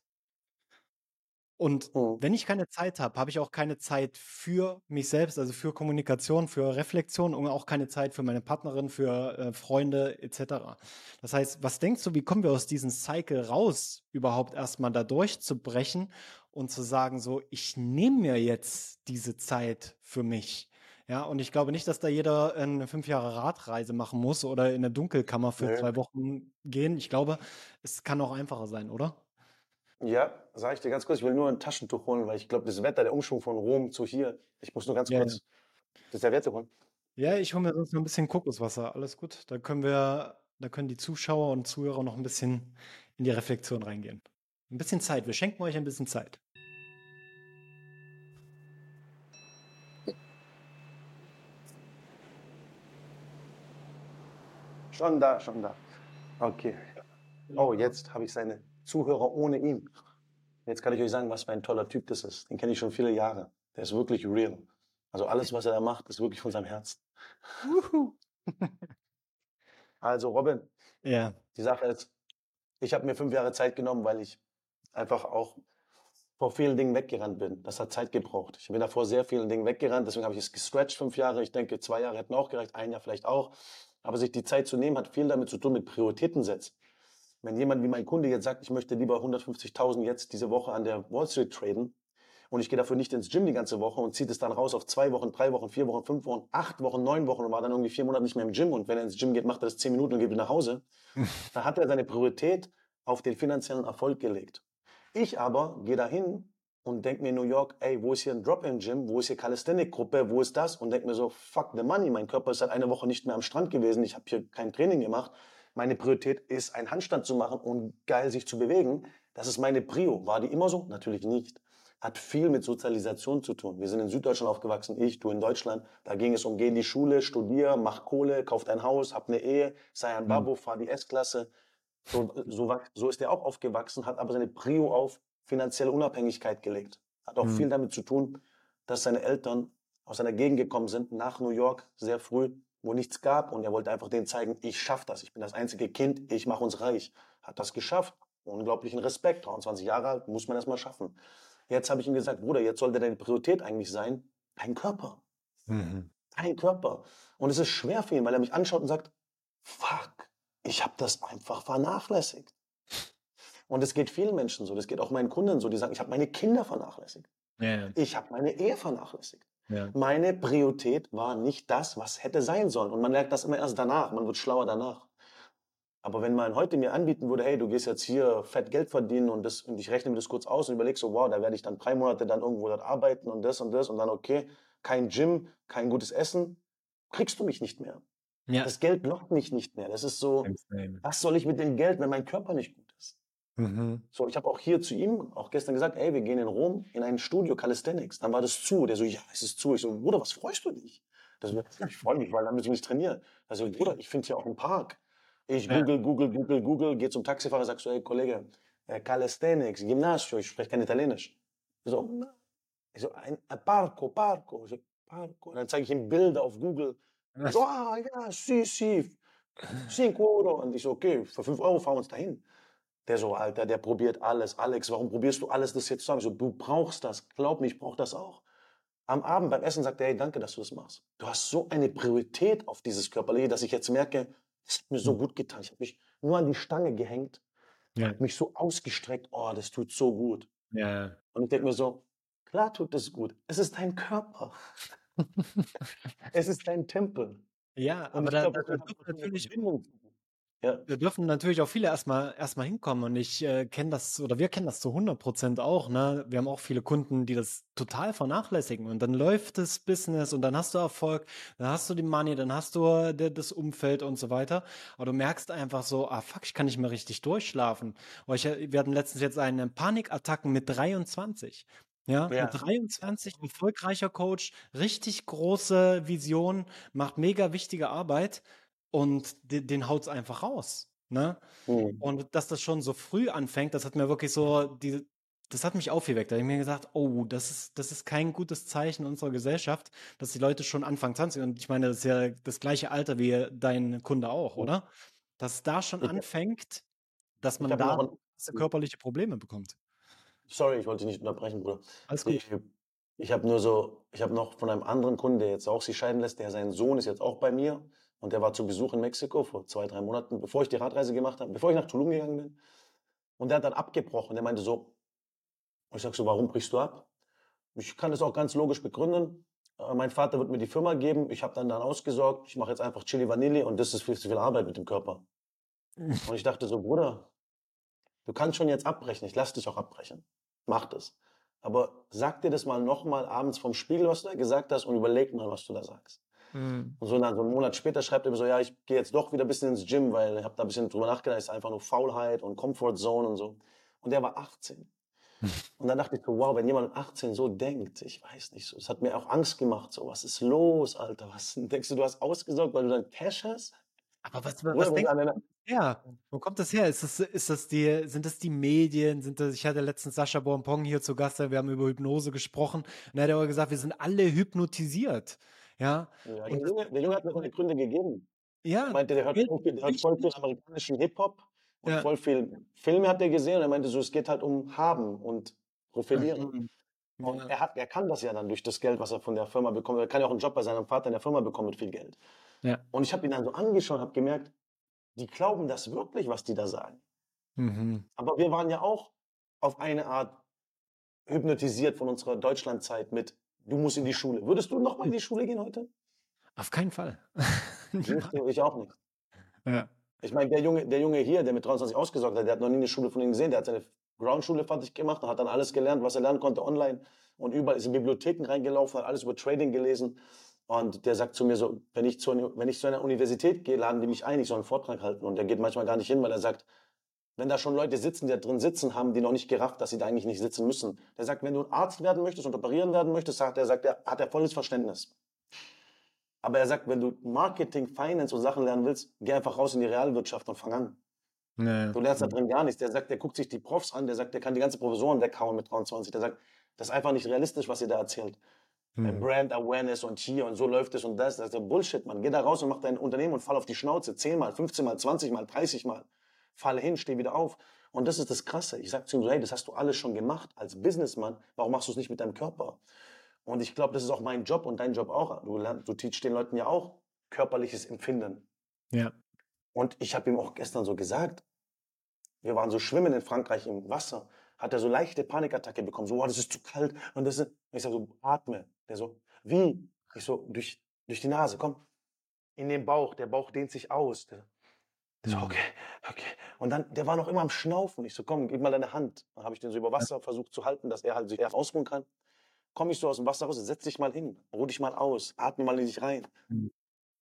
Und Mhm. wenn ich keine Zeit habe, habe ich auch keine Zeit für mich selbst, also für Kommunikation, für Reflexion und auch keine Zeit für meine Partnerin, für äh, Freunde etc. Das heißt, was denkst du, wie kommen wir aus diesem Cycle raus, überhaupt erstmal da durchzubrechen und zu sagen, so, ich nehme mir jetzt diese Zeit für mich. Ja, und ich glaube nicht, dass da jeder eine fünf Jahre Radreise machen muss oder in eine Dunkelkammer für Nö. zwei Wochen gehen. Ich glaube, es kann auch einfacher sein, oder? Ja, sage ich dir ganz kurz, ich will nur ein Taschentuch holen, weil ich glaube, das Wetter, der Umschwung von Rom zu hier, ich muss nur ganz Ja, kurz das Serviette holen. Ja, ich hole mir sonst noch ein bisschen Kokoswasser. Alles gut. Da können wir, da können die Zuschauer und Zuhörer noch ein bisschen in die Reflexion reingehen. Ein bisschen Zeit. Wir schenken euch ein bisschen Zeit. Schon da, schon da. Okay. Oh, jetzt habe ich seine Zuhörer ohne ihn. Jetzt kann ich euch sagen, was für ein toller Typ das ist. Den kenne ich schon viele Jahre. Der ist wirklich real. Also alles, was er da macht, ist wirklich von seinem Herzen. Also Robin, Ja. die Sache ist, ich habe mir fünf Jahre Zeit genommen, weil ich einfach auch vor vielen Dingen weggerannt bin. Das hat Zeit gebraucht. Ich bin davor sehr vielen Dingen weggerannt, deswegen habe ich es gestretched fünf Jahre. Ich denke, zwei Jahre hätten auch gereicht, ein Jahr vielleicht auch. Aber sich die Zeit zu nehmen, hat viel damit zu tun mit Prioritäten setzen. Wenn jemand wie mein Kunde jetzt sagt, ich möchte lieber 150.000 jetzt diese Woche an der Wall Street traden und ich gehe dafür nicht ins Gym die ganze Woche und zieht es dann raus auf zwei Wochen, drei Wochen, vier Wochen, fünf Wochen, acht Wochen, neun Wochen und war dann irgendwie vier Monate nicht mehr im Gym und wenn er ins Gym geht, macht er das zehn Minuten und geht wieder nach Hause, dann hat er seine Priorität auf den finanziellen Erfolg gelegt. Ich aber gehe dahin und denke mir in New York, ey, wo ist hier ein Drop-in-Gym, wo ist hier Calisthenic-Gruppe, wo ist das? Und denke mir so, fuck the money, mein Körper ist seit einer Woche nicht mehr am Strand gewesen, ich habe hier kein Training gemacht. Meine Priorität ist, einen Handstand zu machen und geil sich zu bewegen. Das ist meine Prio. War die immer so? Natürlich nicht. Hat viel mit Sozialisation zu tun. Wir sind in Süddeutschland aufgewachsen, ich, du in Deutschland. Da ging es um, geh in die Schule, studier, mach Kohle, kauf dein Haus, hab eine Ehe, sei ein Babo, fahr die S-Klasse. So, so, so ist er auch aufgewachsen, hat aber seine Prio auf finanzielle Unabhängigkeit gelegt. Hat auch Mhm. viel damit zu tun, dass seine Eltern aus einer Gegend gekommen sind, nach New York, sehr früh, wo nichts gab. Und er wollte einfach denen zeigen, ich schaff das. Ich bin das einzige Kind, ich mache uns reich. Hat das geschafft. Unglaublichen Respekt. 23 Jahre alt, muss man das mal schaffen. Jetzt habe ich ihm gesagt, Bruder, jetzt sollte deine Priorität eigentlich sein, dein Körper. Mhm. Dein Körper. Und es ist schwer für ihn, weil er mich anschaut und sagt, fuck, ich habe das einfach vernachlässigt. Und es geht vielen Menschen so, das geht auch meinen Kunden so, die sagen, ich habe meine Kinder vernachlässigt. Ja, Ich habe meine Ehe vernachlässigt. Ja. Meine Priorität war nicht das, was hätte sein sollen. Und man merkt das immer erst danach. Man wird schlauer danach. Aber wenn man heute mir anbieten würde, hey, du gehst jetzt hier fett Geld verdienen und, das, und ich rechne mir das kurz aus und überleg so, wow, da werde ich dann drei Monate dann irgendwo dort arbeiten und das und das und dann, okay, kein Gym, kein gutes Essen, kriegst du mich nicht mehr. Ja. Das Geld lockt mich nicht mehr. Das ist so, was soll ich mit dem Geld, wenn mein Körper nicht gut ist? Mhm. So, ich habe auch hier zu ihm auch gestern gesagt, ey, wir gehen in Rom in ein Studio Calisthenics. Dann war das zu. Der so, ja, es ist zu. Ich so, Bruder, was freust du dich? Das ich freue mich, weil dann müssen wir nicht trainieren. Also, Bruder, ich finde hier auch einen Park. Ich Ja. google, google, google, google, gehe zum Taxifahrer, sag so, ey, Kollege, äh, Calisthenics, Gymnasio, ich spreche kein Italienisch. Ich so, "Na." ich so, ein ein Parco, Parco. Ich so, Parco. Und dann zeige ich ihm Bilder auf Google. So, ah, ja, si, si, 5 Euro. Und ich so, okay, für 5 Euro fahren wir uns dahin. Der so, Alter, der probiert alles. Alex, warum probierst du alles das jetzt zu? Ich so, du brauchst das. Glaub mir, ich brauch das auch. Am Abend beim Essen sagt er, hey, danke, dass du das machst. Du hast so eine Priorität auf dieses Körperliche, dass ich jetzt merke, es hat mir so gut getan. Ich habe mich nur an die Stange gehängt, Ja. mich so ausgestreckt. Oh, das tut so gut. Ja. Und ich denke mir so, klar tut es gut. Es ist dein Körper. es ist dein Tempel. Ja, Und aber da, glaub, da, das da natürlich. Ja. Da dürfen natürlich auch viele erstmal erstmal hinkommen und ich äh, kenne das oder wir kennen das zu 100 Prozent auch. Ne? Wir haben auch viele Kunden, die das total vernachlässigen und dann läuft das Business und dann hast du Erfolg, dann hast du die Money, dann hast du äh, das Umfeld und so weiter. Aber du merkst einfach so, ah fuck, ich kann nicht mehr richtig durchschlafen. ich, äh, wir hatten letztens jetzt eine Panikattacken mit 23. Ja, ja. 23, erfolgreicher Coach, richtig große Vision, macht mega wichtige Arbeit und den, den haut's einfach raus. Ne? Mhm. Und dass das schon so früh anfängt, das hat mir wirklich so, die, das hat mich aufgeweckt. Da habe ich mir gesagt, oh, das ist, das ist kein gutes Zeichen unserer Gesellschaft, dass die Leute schon Anfang 20, und ich meine, das ist ja das gleiche Alter wie dein Kunde auch, mhm. oder? Dass es da schon anfängt, dass man da ein, körperliche Probleme bekommt. Sorry, ich wollte dich nicht unterbrechen, Bruder. Alles gut. Ich, ich habe nur so, ich habe noch von einem anderen Kunden, der jetzt auch sich scheiden lässt, der sein Sohn ist jetzt auch bei mir und der war zu Besuch in Mexiko vor zwei, drei Monaten, bevor ich die Radreise gemacht habe, bevor ich nach Tulum gegangen bin. Und der hat dann abgebrochen. Der meinte so, ich sag so, warum brichst du ab? Ich kann das auch ganz logisch begründen. Äh, mein Vater wird mir die Firma geben, ich habe dann dann ausgesorgt, ich mache jetzt einfach Chili Vanille und das ist viel zu viel Arbeit mit dem Körper. Und ich dachte so, Bruder, du kannst schon jetzt abbrechen, ich lass dich auch abbrechen. Mach das. Aber sag dir das mal nochmal abends vom Spiegel, was du da gesagt hast und überleg mal, was du da sagst. Mhm. Und so, dann, so einen Monat später schreibt er mir so, ja, ich gehe jetzt doch wieder ein bisschen ins Gym, weil ich habe da ein bisschen drüber nachgedacht, es ist einfach nur Faulheit und Comfort Zone und so. Und der war 18. Und dann dachte ich so, wow, wenn jemand mit 18 so denkt, ich weiß nicht so, es hat mir auch Angst gemacht, so, was ist los, Alter, was, denkst du, du hast ausgesorgt, weil du dann Cash hast? Aber was, was, was denkst du? Ja, wo kommt das her? Ist das, ist das die, sind das die Medien? Sind das, ich hatte letztens Sascha Bonpong hier zu Gast, wir haben über Hypnose gesprochen und er hat aber gesagt, wir sind alle hypnotisiert. Ja. ja der, Junge, der Junge hat mir seine Gründe gegeben. Ja. Er meinte, der hört, voll viel, der hört voll viel amerikanischen Hip-Hop und ja. voll viel Filme hat er gesehen und er meinte so, es geht halt um Haben und Profilieren. Mhm. Und er, hat, er kann das ja dann durch das Geld, was er von der Firma bekommt. Er kann ja auch einen Job bei seinem Vater in der Firma bekommen mit viel Geld. Ja. Und ich habe ihn dann so angeschaut und habe gemerkt, die glauben das wirklich, was die da sagen. Mhm. Aber wir waren ja auch auf eine Art hypnotisiert von unserer Deutschlandzeit mit du musst in die Schule. Würdest du noch mal in die Schule gehen heute? Auf keinen Fall. ich auch nicht. Ja. Ich meine, der Junge, der Junge hier, der mit 23 ausgesorgt hat, der hat noch nie eine Schule von ihm gesehen. Der hat seine Groundschule fertig gemacht und hat dann alles gelernt, was er lernen konnte online. Und überall ist in Bibliotheken reingelaufen, hat alles über Trading gelesen. Und der sagt zu mir so, wenn ich zu, wenn ich zu einer Universität gehe, laden die mich ein, ich soll einen Vortrag halten. Und der geht manchmal gar nicht hin, weil er sagt, wenn da schon Leute sitzen, die da drin sitzen haben, die noch nicht gerafft, dass sie da eigentlich nicht sitzen müssen. Der sagt, wenn du ein Arzt werden möchtest und operieren werden möchtest, sagt er, sagt er, hat er volles Verständnis. Aber er sagt, wenn du Marketing, Finance und Sachen lernen willst, geh einfach raus in die Realwirtschaft und fang an. Nee. Du lernst da drin gar nichts. Der sagt, der guckt sich die Profs an, der sagt, der kann die ganze Professoren weghauen mit 23. Der sagt, das ist einfach nicht realistisch, was ihr da erzählt. Hm. Brand Awareness und hier und so läuft es und das. Das ist ja Bullshit, man. Geh da raus und mach dein Unternehmen und fall auf die Schnauze. 10 mal, 15 mal, 20 mal, 30 mal falle hin, stehe wieder auf. Und das ist das Krasse. Ich sage zu ihm so, hey, das hast du alles schon gemacht als Businessman. Warum machst du es nicht mit deinem Körper? Und ich glaube, das ist auch mein Job und dein Job auch. Du, lernst, du teachst den Leuten ja auch körperliches Empfinden. Ja. Und ich habe ihm auch gestern so gesagt, wir waren so schwimmen in Frankreich im Wasser, hat er so leichte Panikattacke bekommen, so, oh, das ist zu kalt. Und das ist, ich sage so, atme. Der so, wie? Ich so, durch, durch die Nase, komm. In den Bauch, der Bauch dehnt sich aus. Der, so, okay, okay. Und dann, der war noch immer am Schnaufen. Ich so, komm, gib mal deine Hand. Dann habe ich den so über Wasser versucht zu halten, dass er halt sich ausruhen kann. Komm ich so aus dem Wasser raus, setz dich mal hin, ruh dich mal aus, atme mal in dich rein. Mhm.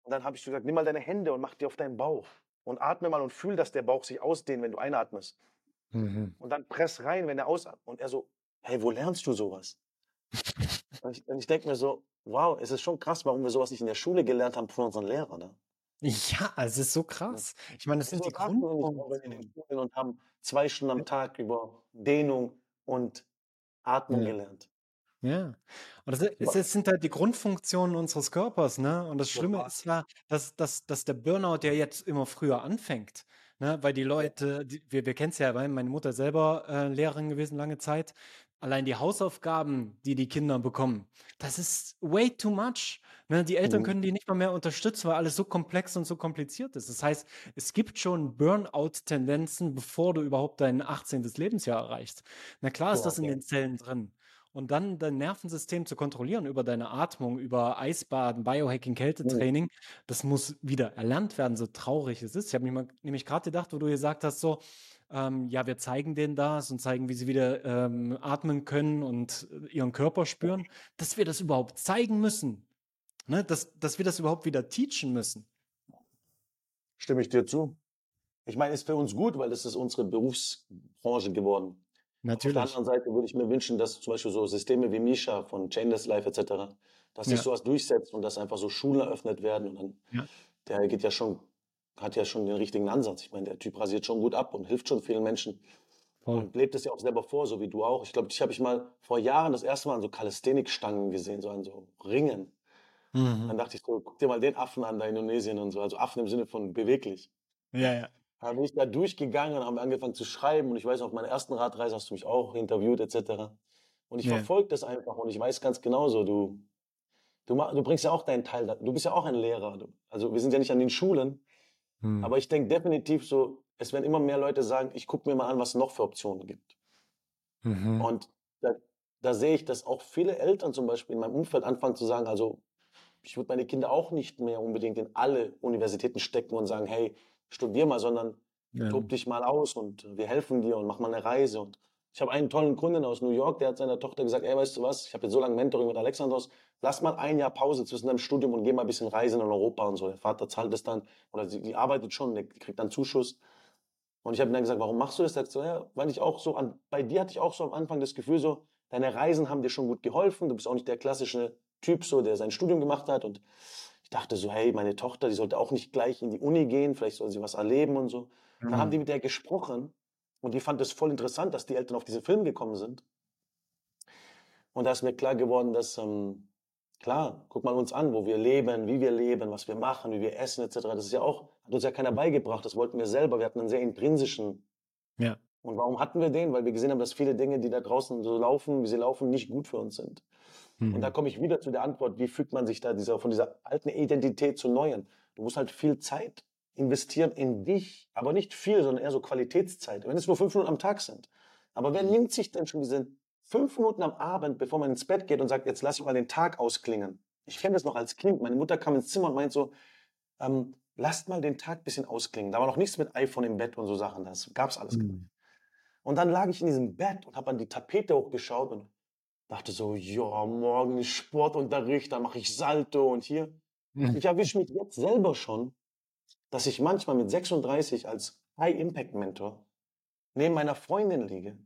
Und dann habe ich so gesagt, nimm mal deine Hände und mach die auf deinen Bauch. Und atme mal und fühl, dass der Bauch sich ausdehnt, wenn du einatmest. Mhm. Und dann press rein, wenn er ausatmet. Und er so, hey, wo lernst du sowas? und ich, ich denke mir so, wow, es ist schon krass, warum wir sowas nicht in der Schule gelernt haben von unseren Lehrern. Ne? Ja, es ist so krass. Ich meine, das sind die Grundfunktionen. Und haben zwei Stunden am Tag über Dehnung und Atmung Ja. gelernt. Ja. Und das, ist, es sind halt die Grundfunktionen unseres Körpers, ne? Und das Schlimme ist ja, dass, dass, dass der Burnout ja jetzt immer früher anfängt. Ne? Weil die Leute, die, wir, wir kennen es ja, weil meine Mutter selber äh, Lehrerin gewesen lange Zeit. Allein die Hausaufgaben, die die Kinder bekommen, das ist way too much. Ne, die Eltern Mhm. können die nicht mal mehr unterstützen, weil alles so komplex und so kompliziert ist. Das heißt, es gibt schon Burnout-Tendenzen, bevor du überhaupt dein 18. Lebensjahr erreichst. Na klar ist das in den Zellen drin. und dann dein Nervensystem zu kontrollieren über deine Atmung, über Eisbaden, Biohacking, Kältetraining, mhm. das muss wieder erlernt werden, so traurig es ist. Ich habe nämlich gerade gedacht, wo du gesagt hast, so, ähm, ja, wir zeigen denen das und zeigen, wie sie wieder ähm, atmen können und äh, ihren Körper spüren, dass wir das überhaupt zeigen müssen. Ne? Dass, dass wir das überhaupt wieder teachen müssen. Stimme ich dir zu. Ich meine, ist für uns gut, weil das ist unsere Berufsbranche geworden. Natürlich. Auf der anderen Seite würde ich mir wünschen, dass zum Beispiel so Systeme wie Misha von Chainless Life etc., dass sich ja. sowas durchsetzt und dass einfach so Schulen eröffnet werden. Und dann, ja. der geht ja schon hat ja schon den richtigen Ansatz. Ich meine, der Typ rasiert schon gut ab und hilft schon vielen Menschen. Voll. Und lebt es ja auch selber vor, so wie du auch. Ich glaube, dich habe ich mal vor Jahren das erste Mal an so Calisthenics-Stangen gesehen, so an so Ringen. Mhm. Dann dachte ich so, guck dir mal den Affen an da in Indonesien und so. Also Affen im Sinne von beweglich. Ja, ja. Dann bin ich da durchgegangen und haben angefangen zu schreiben. Und ich weiß, auf meiner ersten Radreise hast du mich auch interviewt, etc. Und ich ja. verfolge das einfach und ich weiß ganz genau so, du, du, du bringst ja auch deinen Teil, du bist ja auch ein Lehrer. Also wir sind ja nicht an den Schulen, hm. Aber ich denke definitiv so, es werden immer mehr Leute sagen, ich gucke mir mal an, was es noch für Optionen gibt. Mhm. Und da, da sehe ich, dass auch viele Eltern zum Beispiel in meinem Umfeld anfangen zu sagen, also ich würde meine Kinder auch nicht mehr unbedingt in alle Universitäten stecken und sagen, hey, studier mal, sondern ja. tob dich mal aus und wir helfen dir und mach mal eine Reise. Und ich habe einen tollen Kunden aus New York, der hat seiner Tochter gesagt, ey, weißt du was, ich habe jetzt so lange Mentoring mit Alexandros, lass mal ein Jahr Pause zwischen deinem Studium und geh mal ein bisschen reisen in Europa und so. Der Vater zahlt das dann, oder sie, die arbeitet schon, die kriegt dann Zuschuss. Und ich habe ihm dann gesagt, warum machst du das? Er sagt so, ja, weil ich auch so, an, bei dir hatte ich auch so am Anfang das Gefühl so, deine Reisen haben dir schon gut geholfen, du bist auch nicht der klassische Typ so, der sein Studium gemacht hat und ich dachte so, hey, meine Tochter, die sollte auch nicht gleich in die Uni gehen, vielleicht soll sie was erleben und so. Mhm. Dann haben die mit der gesprochen und die fand es voll interessant, dass die Eltern auf diesen Film gekommen sind. Und da ist mir klar geworden, dass, ähm, klar, guck mal uns an, wo wir leben, wie wir leben, was wir machen, wie wir essen, etc. Das ist ja auch, hat uns ja keiner beigebracht, das wollten wir selber. Wir hatten einen sehr intrinsischen. Ja. Und warum hatten wir den? Weil wir gesehen haben, dass viele Dinge, die da draußen so laufen, wie sie laufen, nicht gut für uns sind. Mhm. Und da komme ich wieder zu der Antwort, wie fügt man sich da dieser, von dieser alten Identität zur neuen? Du musst halt viel Zeit investieren in dich, aber nicht viel, sondern eher so Qualitätszeit. Wenn es nur fünf Minuten am Tag sind. Aber wer nimmt sich denn schon diese fünf Minuten am Abend, bevor man ins Bett geht und sagt, jetzt lass ich mal den Tag ausklingen? Ich kenne das noch als Kind. Meine Mutter kam ins Zimmer und meint so, ähm, lasst mal den Tag ein bisschen ausklingen. Da war noch nichts mit iPhone im Bett und so Sachen. Das gab's alles mhm. gar nicht. Und dann lag ich in diesem Bett und habe an die Tapete hochgeschaut und dachte so, ja, morgen ist Sportunterricht, dann mache ich Salto und hier. Mhm. Ich erwische mich jetzt selber schon, dass ich manchmal mit 36 als High-Impact-Mentor neben meiner Freundin liege,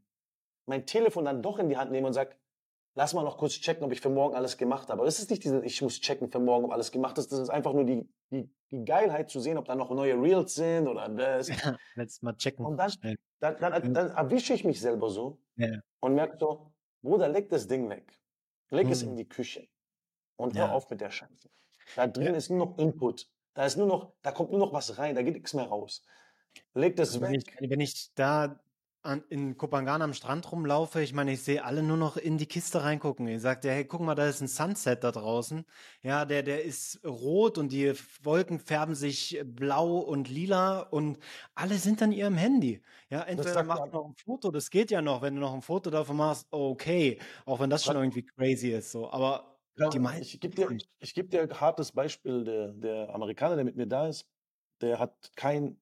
mein Telefon dann doch in die Hand nehme und sage, lass mal noch kurz checken, ob ich für morgen alles gemacht habe. Aber das ist nicht diese, ich muss checken für morgen, ob alles gemacht ist. Das ist einfach nur die, die, die Geilheit zu sehen, ob da noch neue Reels sind oder das. Ja, Mal checken. Und dann, dann, dann, dann erwische ich mich selber so ja. und merke so, Bruder, leg das Ding weg. Leg hm. es in die Küche. Und hör ja. auf mit der Scheiße. Da drin ist nur noch Input. Da ist nur noch, da kommt nur noch was rein, da geht nichts mehr raus. Leg das wenn weg. Ich, wenn ich da an, in Kopangan am Strand rumlaufe, ich meine, ich sehe alle nur noch in die Kiste reingucken. Ihr sagt ja, hey, guck mal, da ist ein Sunset da draußen. Ja, der, der ist rot und die Wolken färben sich blau und lila und alle sind an ihrem Handy. Ja, entweder macht noch ein Foto, das geht ja noch, wenn du noch ein Foto davon machst, okay, auch wenn das schon irgendwie crazy ist, so, aber ja, die meisten. Ich gebe dir, ich geb dir ein hartes Beispiel. Der, der Amerikaner, der mit mir da ist, der hat kein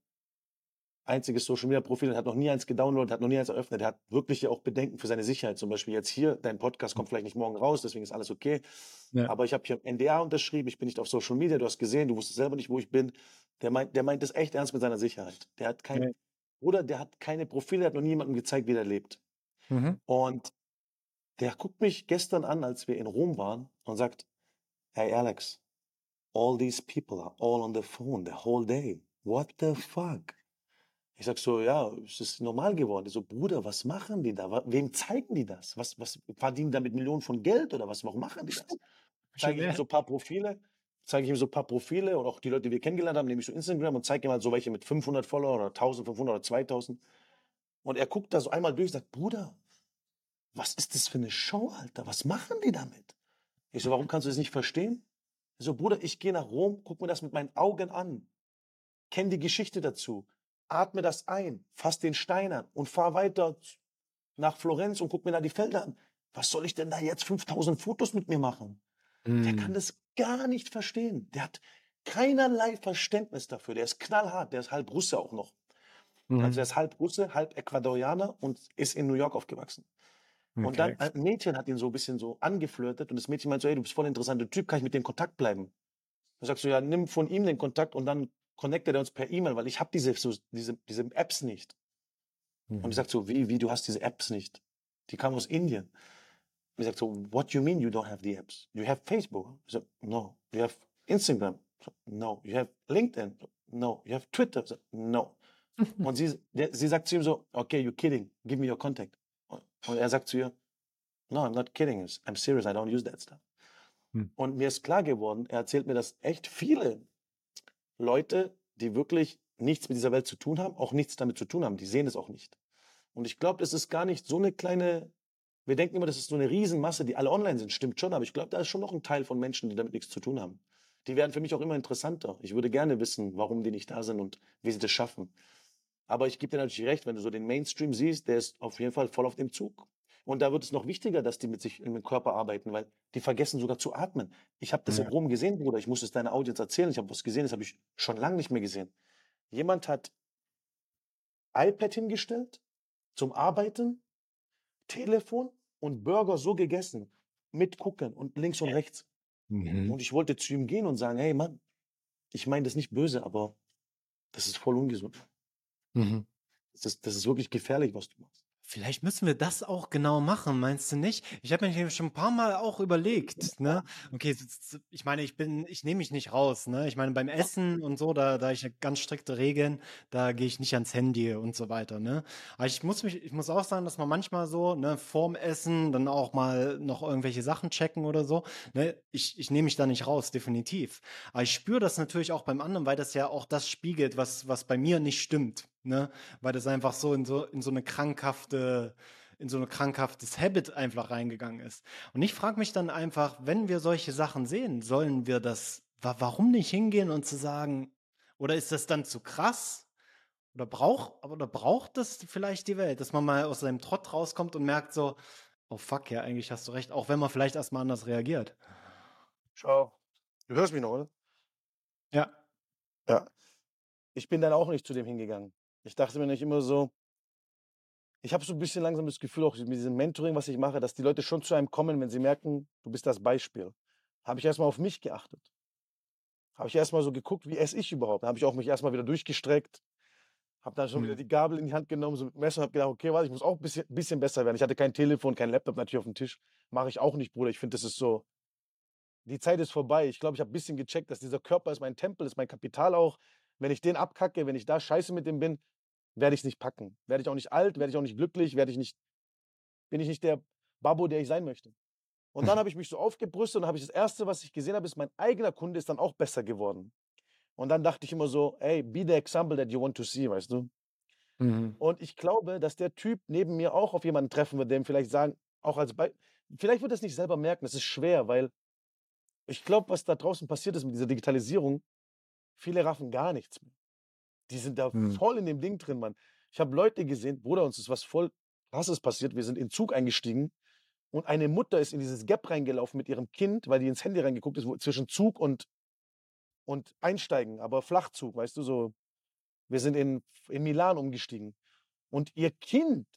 einziges Social Media Profil, hat noch nie eins gedownloadet, hat noch nie eins eröffnet. Der hat wirklich auch Bedenken für seine Sicherheit. Zum Beispiel jetzt hier, dein Podcast kommt vielleicht nicht morgen raus, deswegen ist alles okay. Ja. Aber ich habe hier NDA unterschrieben, ich bin nicht auf Social Media, du hast gesehen, du wusstest selber nicht, wo ich bin. Der meint, der meint das echt ernst mit seiner Sicherheit. Der hat kein, okay. oder der hat keine Profile, der hat noch niemandem gezeigt, wie der lebt. Mhm. Und der guckt mich gestern an, als wir in Rom waren und sagt, hey Alex, all these people are all on the phone the whole day. What the fuck? Ich sag so, ja, es ist normal geworden. Ich so, Bruder, was machen die da? Wem zeigen die das? Was, was verdienen damit Millionen von Geld oder was? Warum machen die das? Zeige ich ihm so ein paar Profile, zeige ich ihm so ein paar Profile und auch die Leute, die wir kennengelernt haben, nehme ich so Instagram und zeige ihm halt so welche mit 500 Follower oder 1500 oder 2000. Und er guckt da so einmal durch und sagt, Bruder, was ist das für eine Show, Alter? Was machen die damit? Ich so, warum kannst du das nicht verstehen? Ich so, Bruder, ich gehe nach Rom, guck mir das mit meinen Augen an, kenne die Geschichte dazu, atme das ein, fass den Stein an und fahr weiter nach Florenz und guck mir da die Felder an. Was soll ich denn da jetzt 5000 Fotos mit mir machen? Der kann das gar nicht verstehen. Der hat keinerlei Verständnis dafür. Der ist knallhart. Der ist halb Russe auch noch. Also Mhm. er ist halb Russe, halb Ecuadorianer und ist in New York aufgewachsen. Und dann Okay. ein Mädchen hat ihn so ein bisschen so angeflirtet und das Mädchen meint so, ey, du bist voll interessanter Typ, kann ich mit dem Kontakt bleiben? Dann sagst du, ja, nimm von ihm den Kontakt und dann connectet er uns per E-Mail, weil ich habe diese, so, diese, diese Apps nicht. Und Mhm. ich sag so, wie, wie, du hast diese Apps nicht? Die kamen aus Indien. Und ich sag so, what you mean you don't have the apps? You have Facebook? Ich sag, no. You have Instagram? Sag, no. You have LinkedIn? No. You have Twitter? Sag, no. Und sie, der, sie sagt zu ihm so, okay, you're kidding. Give me your contact. Und er sagt zu ihr, no, I'm not kidding. I'm serious. I don't use that stuff. Hm. Und mir ist klar geworden, er erzählt mir, dass echt viele Leute, die wirklich nichts mit dieser Welt zu tun haben, auch nichts damit zu tun haben. Die sehen es auch nicht. Und ich glaube, das ist gar nicht so eine kleine, wir denken immer, das ist so eine Riesenmasse, die alle online sind. Stimmt schon, aber ich glaube, da ist schon noch ein Teil von Menschen, die damit nichts zu tun haben. Die werden für mich auch immer interessanter. Ich würde gerne wissen, warum die nicht da sind und wie sie das schaffen. Aber ich gebe dir natürlich recht, wenn du so den Mainstream siehst, der ist auf jeden Fall voll auf dem Zug. Und da wird es noch wichtiger, dass die mit sich im Körper arbeiten, weil die vergessen sogar zu atmen. Ich habe das Ja. in Rom gesehen, Bruder. Ich muss es deiner Audience erzählen. Ich habe was gesehen, das habe ich schon lange nicht mehr gesehen. Jemand hat iPad hingestellt zum Arbeiten, Telefon und Burger so gegessen, mit gucken und links und rechts. Mhm. Und ich wollte zu ihm gehen und sagen, hey Mann, ich meine das nicht böse, aber das ist voll ungesund. Mhm. Das ist, das ist wirklich gefährlich, was du machst. Vielleicht müssen wir das auch genau machen, meinst du nicht? Ich habe mir schon ein paar Mal auch überlegt, ne? Okay, ich meine, ich bin, ich nehme mich nicht raus, ne? Ich meine, beim Essen und so, da, da ich ganz strikte Regeln, da gehe ich nicht ans Handy und so weiter, ne? Aber ich muss mich, ich muss auch sagen, dass man manchmal so, ne, vorm Essen dann auch mal noch irgendwelche Sachen checken oder so, ne? Ich, ich nehme mich da nicht raus, definitiv. Aber ich spüre das natürlich auch beim anderen, weil das ja auch das spiegelt, was, was bei mir nicht stimmt, ne? Weil das einfach so in so, in so eine krankhafte, in so ein krankhaftes Habit einfach reingegangen ist. Und ich frage mich dann einfach, wenn wir solche Sachen sehen, sollen wir das, wa warum nicht hingehen und zu sagen, oder ist das dann zu krass? Oder braucht, oder braucht das vielleicht die Welt, dass man mal aus seinem Trott rauskommt und merkt so, oh fuck, ja, eigentlich hast du recht, auch wenn man vielleicht erstmal anders reagiert. Schau. Du hörst mich noch, oder? Ja. Ja. Ich bin dann auch nicht zu dem hingegangen. Ich dachte mir nicht immer so, ich habe so ein bisschen langsam das Gefühl, auch mit diesem Mentoring, was ich mache, dass die Leute schon zu einem kommen, wenn sie merken, du bist das Beispiel. Habe ich erstmal auf mich geachtet. Habe ich erstmal so geguckt, wie esse ich überhaupt? Habe ich auch mich erstmal wieder durchgestreckt. Habe dann schon wieder Mhm. die Gabel in die Hand genommen, so mit dem Messer und habe gedacht, okay, warte, ich muss auch ein bisschen, bisschen besser werden. Ich hatte kein Telefon, kein Laptop natürlich auf dem Tisch. Mache ich auch nicht, Bruder. Ich finde, das ist so, die Zeit ist vorbei. Ich glaube, ich habe ein bisschen gecheckt, dass dieser Körper ist mein Tempel, ist mein Kapital auch. Wenn ich den abkacke, wenn ich da scheiße mit dem bin, werde ich es nicht packen. Werde ich auch nicht alt, werde ich auch nicht glücklich, werde ich nicht, bin ich nicht der Babbo, der ich sein möchte. Und dann habe ich mich so aufgebrüstet und habe ich das Erste, was ich gesehen habe, ist, mein eigener Kunde ist dann auch besser geworden. Und dann dachte ich immer so, ey, be the example that you want to see, weißt du? Mhm. Und ich glaube, dass der Typ neben mir auch auf jemanden treffen wird, der ihm vielleicht sagen, auch als Be vielleicht wird er es nicht selber merken, das ist schwer, weil ich glaube, was da draußen passiert ist mit dieser Digitalisierung, viele raffen gar nichts mehr. Die sind da Mhm. voll in dem Ding drin, Mann. Ich habe Leute gesehen, Bruder, uns ist was voll krasses passiert. Wir sind in den Zug eingestiegen und eine Mutter ist in dieses Gap reingelaufen mit ihrem Kind, weil die ins Handy reingeguckt ist, wo, zwischen Zug und, und Einsteigen, aber Flachzug, weißt du, so. Wir sind in, in Milan umgestiegen. Und ihr Kind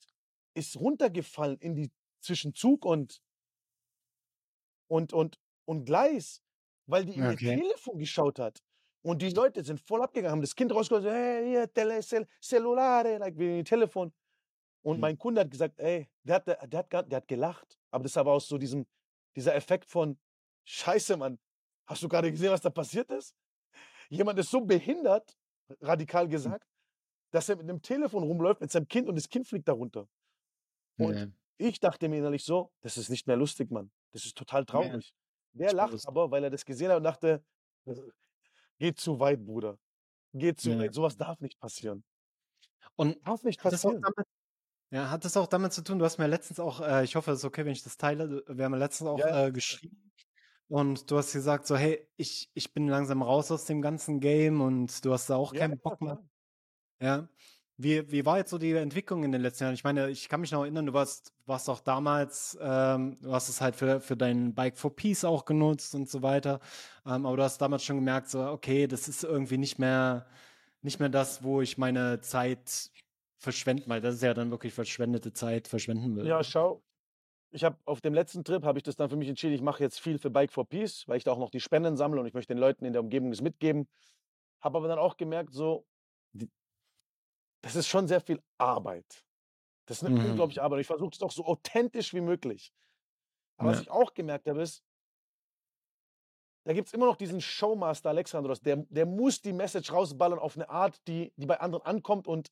ist runtergefallen in die zwischen Zug und, und, und, und Gleis, weil die in ihr Okay. Telefon geschaut hat. Und die Leute sind voll abgegangen, haben das Kind rausgeholt, so, hey, hier, tele, cel, Cellulare, like wie Telefon. Und Mhm. mein Kunde hat gesagt, ey, der hat, der, hat, der hat gelacht. Aber das aber aus so diesem, dieser Effekt von, Scheiße, Mann, hast du gerade gesehen, was da passiert ist? Jemand ist so behindert, radikal gesagt, dass er mit einem Telefon rumläuft mit seinem Kind und das Kind fliegt darunter. Und Ja. ich dachte mir innerlich so, das ist nicht mehr lustig, Mann. Das ist total traurig. Der Ich lacht aber, weil er das gesehen hat und dachte, "Das geht zu weit, Bruder. Geht zu Ja. weit. Sowas darf nicht passieren. Und Darf nicht hat das auch passieren. damit, ja, hat das auch damit zu tun, du hast mir letztens auch, äh, ich hoffe, es ist okay, wenn ich das teile, wir haben ja letztens auch Ja, ja, äh, geschrieben und du hast gesagt so, hey, ich, ich bin langsam raus aus dem ganzen Game und du hast da auch Ja, keinen ja, Bock mehr. klar. Ja. Wie, wie war jetzt so die Entwicklung in den letzten Jahren? Ich meine, ich kann mich noch erinnern, du warst, warst auch damals, ähm, du hast es halt für, für dein Bike for Peace auch genutzt und so weiter. Ähm, aber du hast damals schon gemerkt, so, okay, das ist irgendwie nicht mehr, nicht mehr das, wo ich meine Zeit verschwenden, weil das ist ja dann wirklich verschwendete Zeit verschwenden will. Ja, schau. Ich habe auf dem letzten Trip habe ich das dann für mich entschieden, ich mache jetzt viel für Bike for Peace, weil ich da auch noch die Spenden sammle und ich möchte den Leuten in der Umgebung das mitgeben. Habe aber dann auch gemerkt, so, das ist schon sehr viel Arbeit. Das ist eine Mhm. unglaubliche Arbeit. Ich versuche es doch so authentisch wie möglich. Aber was Ja. ich auch gemerkt habe, ist, da gibt es immer noch diesen Showmaster Alexandros, der, der muss die Message rausballern auf eine Art, die, die bei anderen ankommt. Und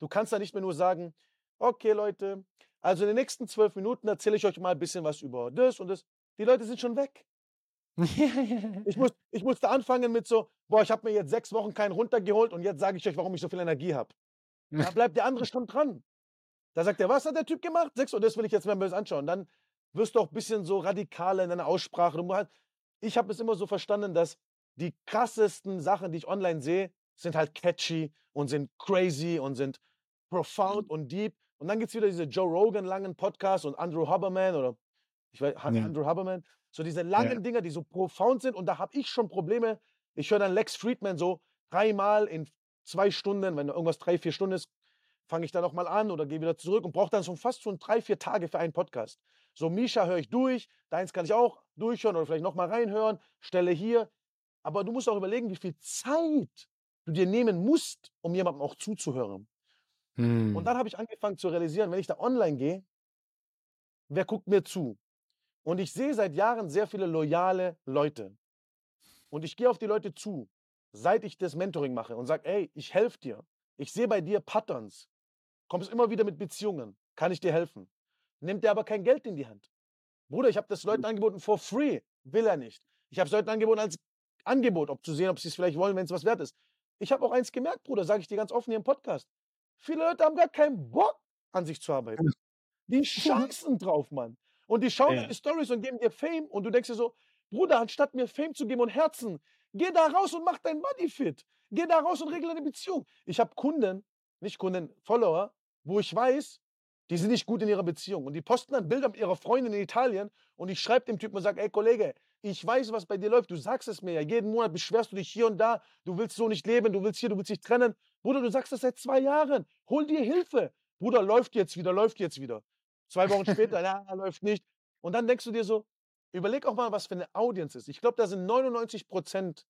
du kannst da nicht mehr nur sagen, okay Leute, also in den nächsten zwölf Minuten erzähle ich euch mal ein bisschen was über das und das. Die Leute sind schon weg. Ich, muss, ich musste anfangen mit so, boah, ich habe mir jetzt sechs Wochen keinen runtergeholt und jetzt sage ich euch, warum ich so viel Energie habe. Da bleibt der andere schon dran. Da sagt er, was hat der Typ gemacht? Sechs, und das will ich jetzt mal böse anschauen. Dann wirst du auch ein bisschen so radikaler in deiner Aussprache. Halt, ich habe es immer so verstanden, dass die krassesten Sachen, die ich online sehe, sind halt catchy und sind crazy und sind profound und deep. Und dann gibt es wieder diese Joe Rogan langen Podcasts und Andrew Haberman oder ich weiß, Han- Ja. Andrew Haberman. So diese langen Ja. Dinger, die so profound sind. Und da habe ich schon Probleme. Ich höre dann Lex Friedman so dreimal in zwei Stunden, wenn irgendwas drei, vier Stunden ist, fange ich da nochmal an oder gehe wieder zurück und brauche dann schon fast schon drei, vier Tage für einen Podcast. So, Misha höre ich durch, deins kann ich auch durchhören oder vielleicht nochmal reinhören, stelle hier. Aber du musst auch überlegen, wie viel Zeit du dir nehmen musst, um jemandem auch zuzuhören. Hm. Und dann habe ich angefangen zu realisieren, wenn ich da online gehe, wer guckt mir zu? Und ich sehe seit Jahren sehr viele loyale Leute. Und ich gehe auf die Leute zu, seit ich das Mentoring mache und sage, ey, ich helfe dir. Ich sehe bei dir Patterns. Kommst immer wieder mit Beziehungen. Kann ich dir helfen? Nimmt er aber kein Geld in die Hand. Bruder, ich habe das Leuten angeboten for free. Will er nicht. Ich habe es Leuten angeboten als Angebot, ob zu sehen, ob sie es vielleicht wollen, wenn es was wert ist. Ich habe auch eins gemerkt, Bruder, sage ich dir ganz offen hier im Podcast. Viele Leute haben gar keinen Bock, an sich zu arbeiten. Die scheißen drauf, Mann. Und die schauen Ja. deine Stories und geben dir Fame und du denkst dir so, Bruder, anstatt mir Fame zu geben und Herzen, geh da raus und mach dein Body fit. Geh da raus und regle eine Beziehung. Ich habe Kunden, nicht Kunden, Follower, wo ich weiß, die sind nicht gut in ihrer Beziehung. Und die posten dann Bilder mit ihrer Freundin in Italien und ich schreibe dem Typen und sage, ey Kollege, ich weiß, was bei dir läuft. Du sagst es mir ja. Jeden Monat beschwerst du dich hier und da. Du willst so nicht leben. Du willst hier, du willst dich trennen. Bruder, du sagst das seit zwei Jahren. Hol dir Hilfe. Bruder, läuft jetzt wieder, läuft jetzt wieder. Zwei Wochen später, ja, läuft nicht. Und dann denkst du dir so, überleg auch mal, was für eine Audience ist. Ich glaube, da sind 99 Prozent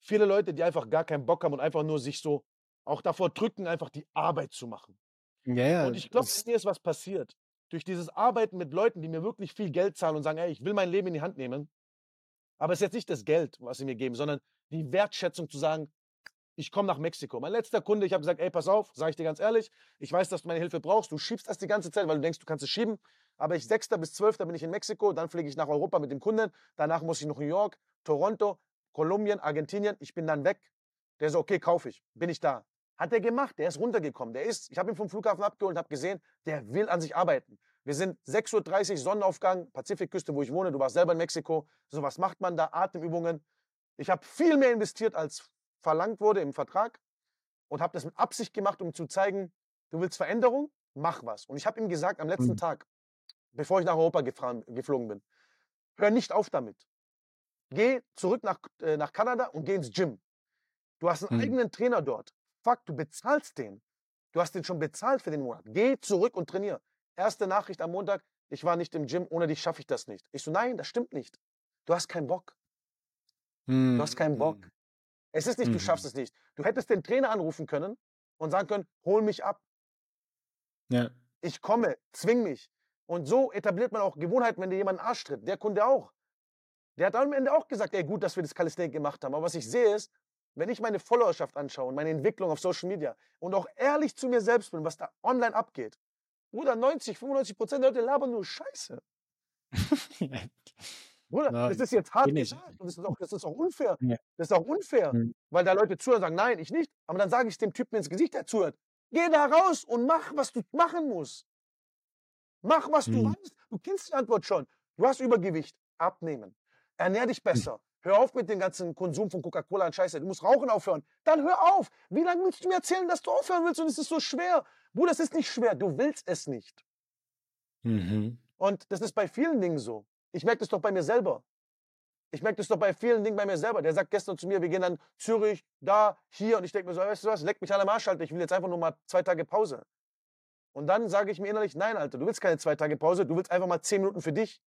viele Leute, die einfach gar keinen Bock haben und einfach nur sich so auch davor drücken, einfach die Arbeit zu machen. ja, ja, Und ich glaube, mir ist was passiert. Durch dieses Arbeiten mit Leuten, die mir wirklich viel Geld zahlen und sagen, ey, ich will mein Leben in die Hand nehmen. Aber es ist jetzt nicht das Geld, was sie mir geben, sondern die Wertschätzung zu sagen, ich komme nach Mexiko. Mein letzter Kunde, ich habe gesagt, ey, pass auf, sage ich dir ganz ehrlich, ich weiß, dass du meine Hilfe brauchst. Du schiebst das die ganze Zeit, weil du denkst, du kannst es schieben. Aber ich 6. bis 12. bin ich in Mexiko, dann fliege ich nach Europa mit dem Kunden. Danach muss ich nach New York, Toronto, Kolumbien, Argentinien. Ich bin dann weg. Der so, okay, kaufe ich. Bin ich da. Hat er gemacht, der ist runtergekommen. Der ist, ich habe ihn vom Flughafen abgeholt und habe gesehen, der will an sich arbeiten. Wir sind 6.30 Uhr Sonnenaufgang, Pazifikküste, wo ich wohne. Du warst selber in Mexiko. So was macht man da? Atemübungen. Ich habe viel mehr investiert, als verlangt wurde im Vertrag und habe das mit Absicht gemacht, um zu zeigen, du willst Veränderung, mach was. Und ich habe ihm gesagt, am letzten Mhm. Tag, bevor ich nach Europa gefahren, geflogen bin, hör nicht auf damit. Geh zurück nach, äh, nach Kanada und geh ins Gym. Du hast einen Mhm. eigenen Trainer dort. Fuck, du bezahlst den. Du hast den schon bezahlt für den Monat. Geh zurück und trainier. Erste Nachricht am Montag, ich war nicht im Gym, ohne dich schaffe ich das nicht. Ich so, nein, das stimmt nicht. Du hast keinen Bock. Du hast keinen Bock. Es ist nicht, du Mhm. schaffst es nicht. Du hättest den Trainer anrufen können und sagen können, hol mich ab. Ja. Ich komme, zwing mich. Und so etabliert man auch Gewohnheiten, wenn dir jemand einen Arsch tritt. Der Kunde auch. Der hat am Ende auch gesagt, ey, gut, dass wir das Calisthenics gemacht haben. Aber was ich sehe ist, wenn ich meine Followerschaft anschaue und meine Entwicklung auf Social Media und auch ehrlich zu mir selbst bin, was da online abgeht, Bruder, 90, 95 Prozent der Leute labern nur Scheiße. Bruder, Na, das ist jetzt hart gesagt und das ist auch, das ist auch unfair. Ja. Das ist auch unfair, Mhm. weil da Leute zuhören und sagen, nein, ich nicht. Aber dann sage ich dem Typen ins Gesicht, der zuhört, geh da raus und mach, was du machen musst. Mach, was du Mhm. weißt. Du kennst die Antwort schon. Du hast Übergewicht. Abnehmen. Ernähr dich besser. hör auf mit dem ganzen Konsum von Coca-Cola und Scheiße, du musst Rauchen aufhören. Dann hör auf. Wie lange willst du mir erzählen, dass du aufhören willst und es ist so schwer? Bruder, es ist nicht schwer, du willst es nicht. Mhm. Und das ist bei vielen Dingen so. Ich merke das doch bei mir selber. Ich merke das doch bei vielen Dingen bei mir selber. Der sagt gestern zu mir, wir gehen dann Zürich, da, hier. Und ich denke mir so, weißt du was, leck mich alle am Arsch, Alter. Ich will jetzt einfach nur mal zwei Tage Pause. Und dann sage ich mir innerlich, nein, Alter, du willst keine zwei Tage Pause, du willst einfach mal zehn Minuten für dich.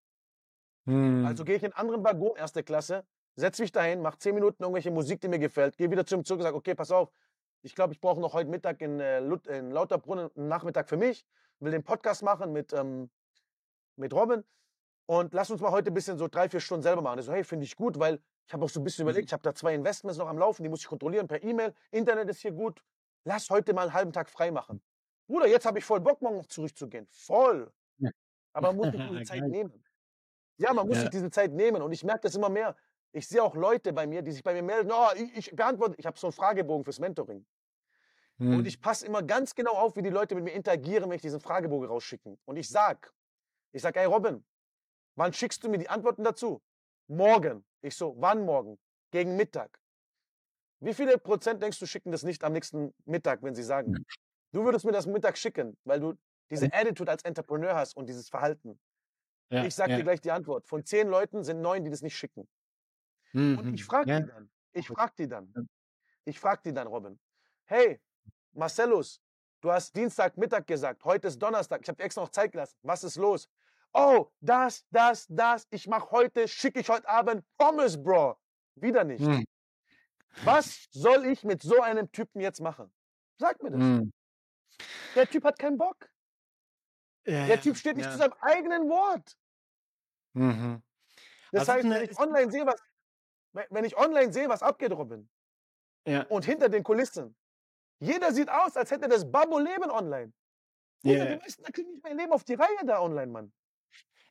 Mhm. Also gehe ich in einen anderen Waggon, erste Klasse, setze mich dahin, mache zehn Minuten irgendwelche Musik, die mir gefällt, gehe wieder zum Zug und sage, okay, pass auf, ich glaube, ich brauche noch heute Mittag in, äh, in Lauterbrunnen einen Nachmittag für mich, will den Podcast machen mit, ähm, mit Robin und lass uns mal heute ein bisschen so drei, vier Stunden selber machen. Ich so, hey, finde ich gut, weil ich habe auch so ein bisschen überlegt, ich habe da zwei Investments noch am Laufen, die muss ich kontrollieren per E-Mail, Internet ist hier gut, lass heute mal einen halben Tag frei machen. Bruder, jetzt habe ich voll Bock, morgen noch zurückzugehen. Voll. Aber man muss sich diese Zeit nehmen. Ja, man muss Ja. sich diese Zeit nehmen und ich merke das immer mehr. Ich sehe auch Leute bei mir, die sich bei mir melden, oh, ich, ich beantworte, ich habe so einen Fragebogen fürs Mentoring. Mhm. Und ich passe immer ganz genau auf, wie die Leute mit mir interagieren, wenn ich diesen Fragebogen rausschicken. Und ich sag, ich sag, ey Robin, wann schickst du mir die Antworten dazu? Morgen. Ich so, wann morgen? Gegen Mittag. Wie viele Prozent denkst du schicken das nicht am nächsten Mittag, wenn sie sagen? Du würdest mir das Mittag schicken, weil du diese Attitude als Entrepreneur hast und dieses Verhalten. ja, Ich sag ja. dir gleich die Antwort. Von zehn Leuten sind neun, die das nicht schicken. Und Mhm. ich frage ja. die dann. Ich frage die dann. Ich frage die dann, Robin. Hey, Marcellus, du hast Dienstagmittag gesagt. Heute ist Donnerstag. Ich habe dir extra noch Zeit gelassen. Was ist los? Oh, das, das, das. Ich mache heute, schicke ich heute Abend Pommes, Bro. Wieder nicht. Mhm. Was soll ich mit so einem Typen jetzt machen? Sag mir das. Mhm. Der Typ hat keinen Bock. Ja, Der Typ steht nicht ja. zu seinem eigenen Wort. Mhm. Das Also heißt, wenn ich online sehe, was, wenn- ich online sehe, was abgeht, Robin, Ja. und hinter den Kulissen. Jeder sieht aus, als hätte das Babo-Leben online. Ja. die meisten kriegen nicht mein Leben auf die Reihe da online, Mann.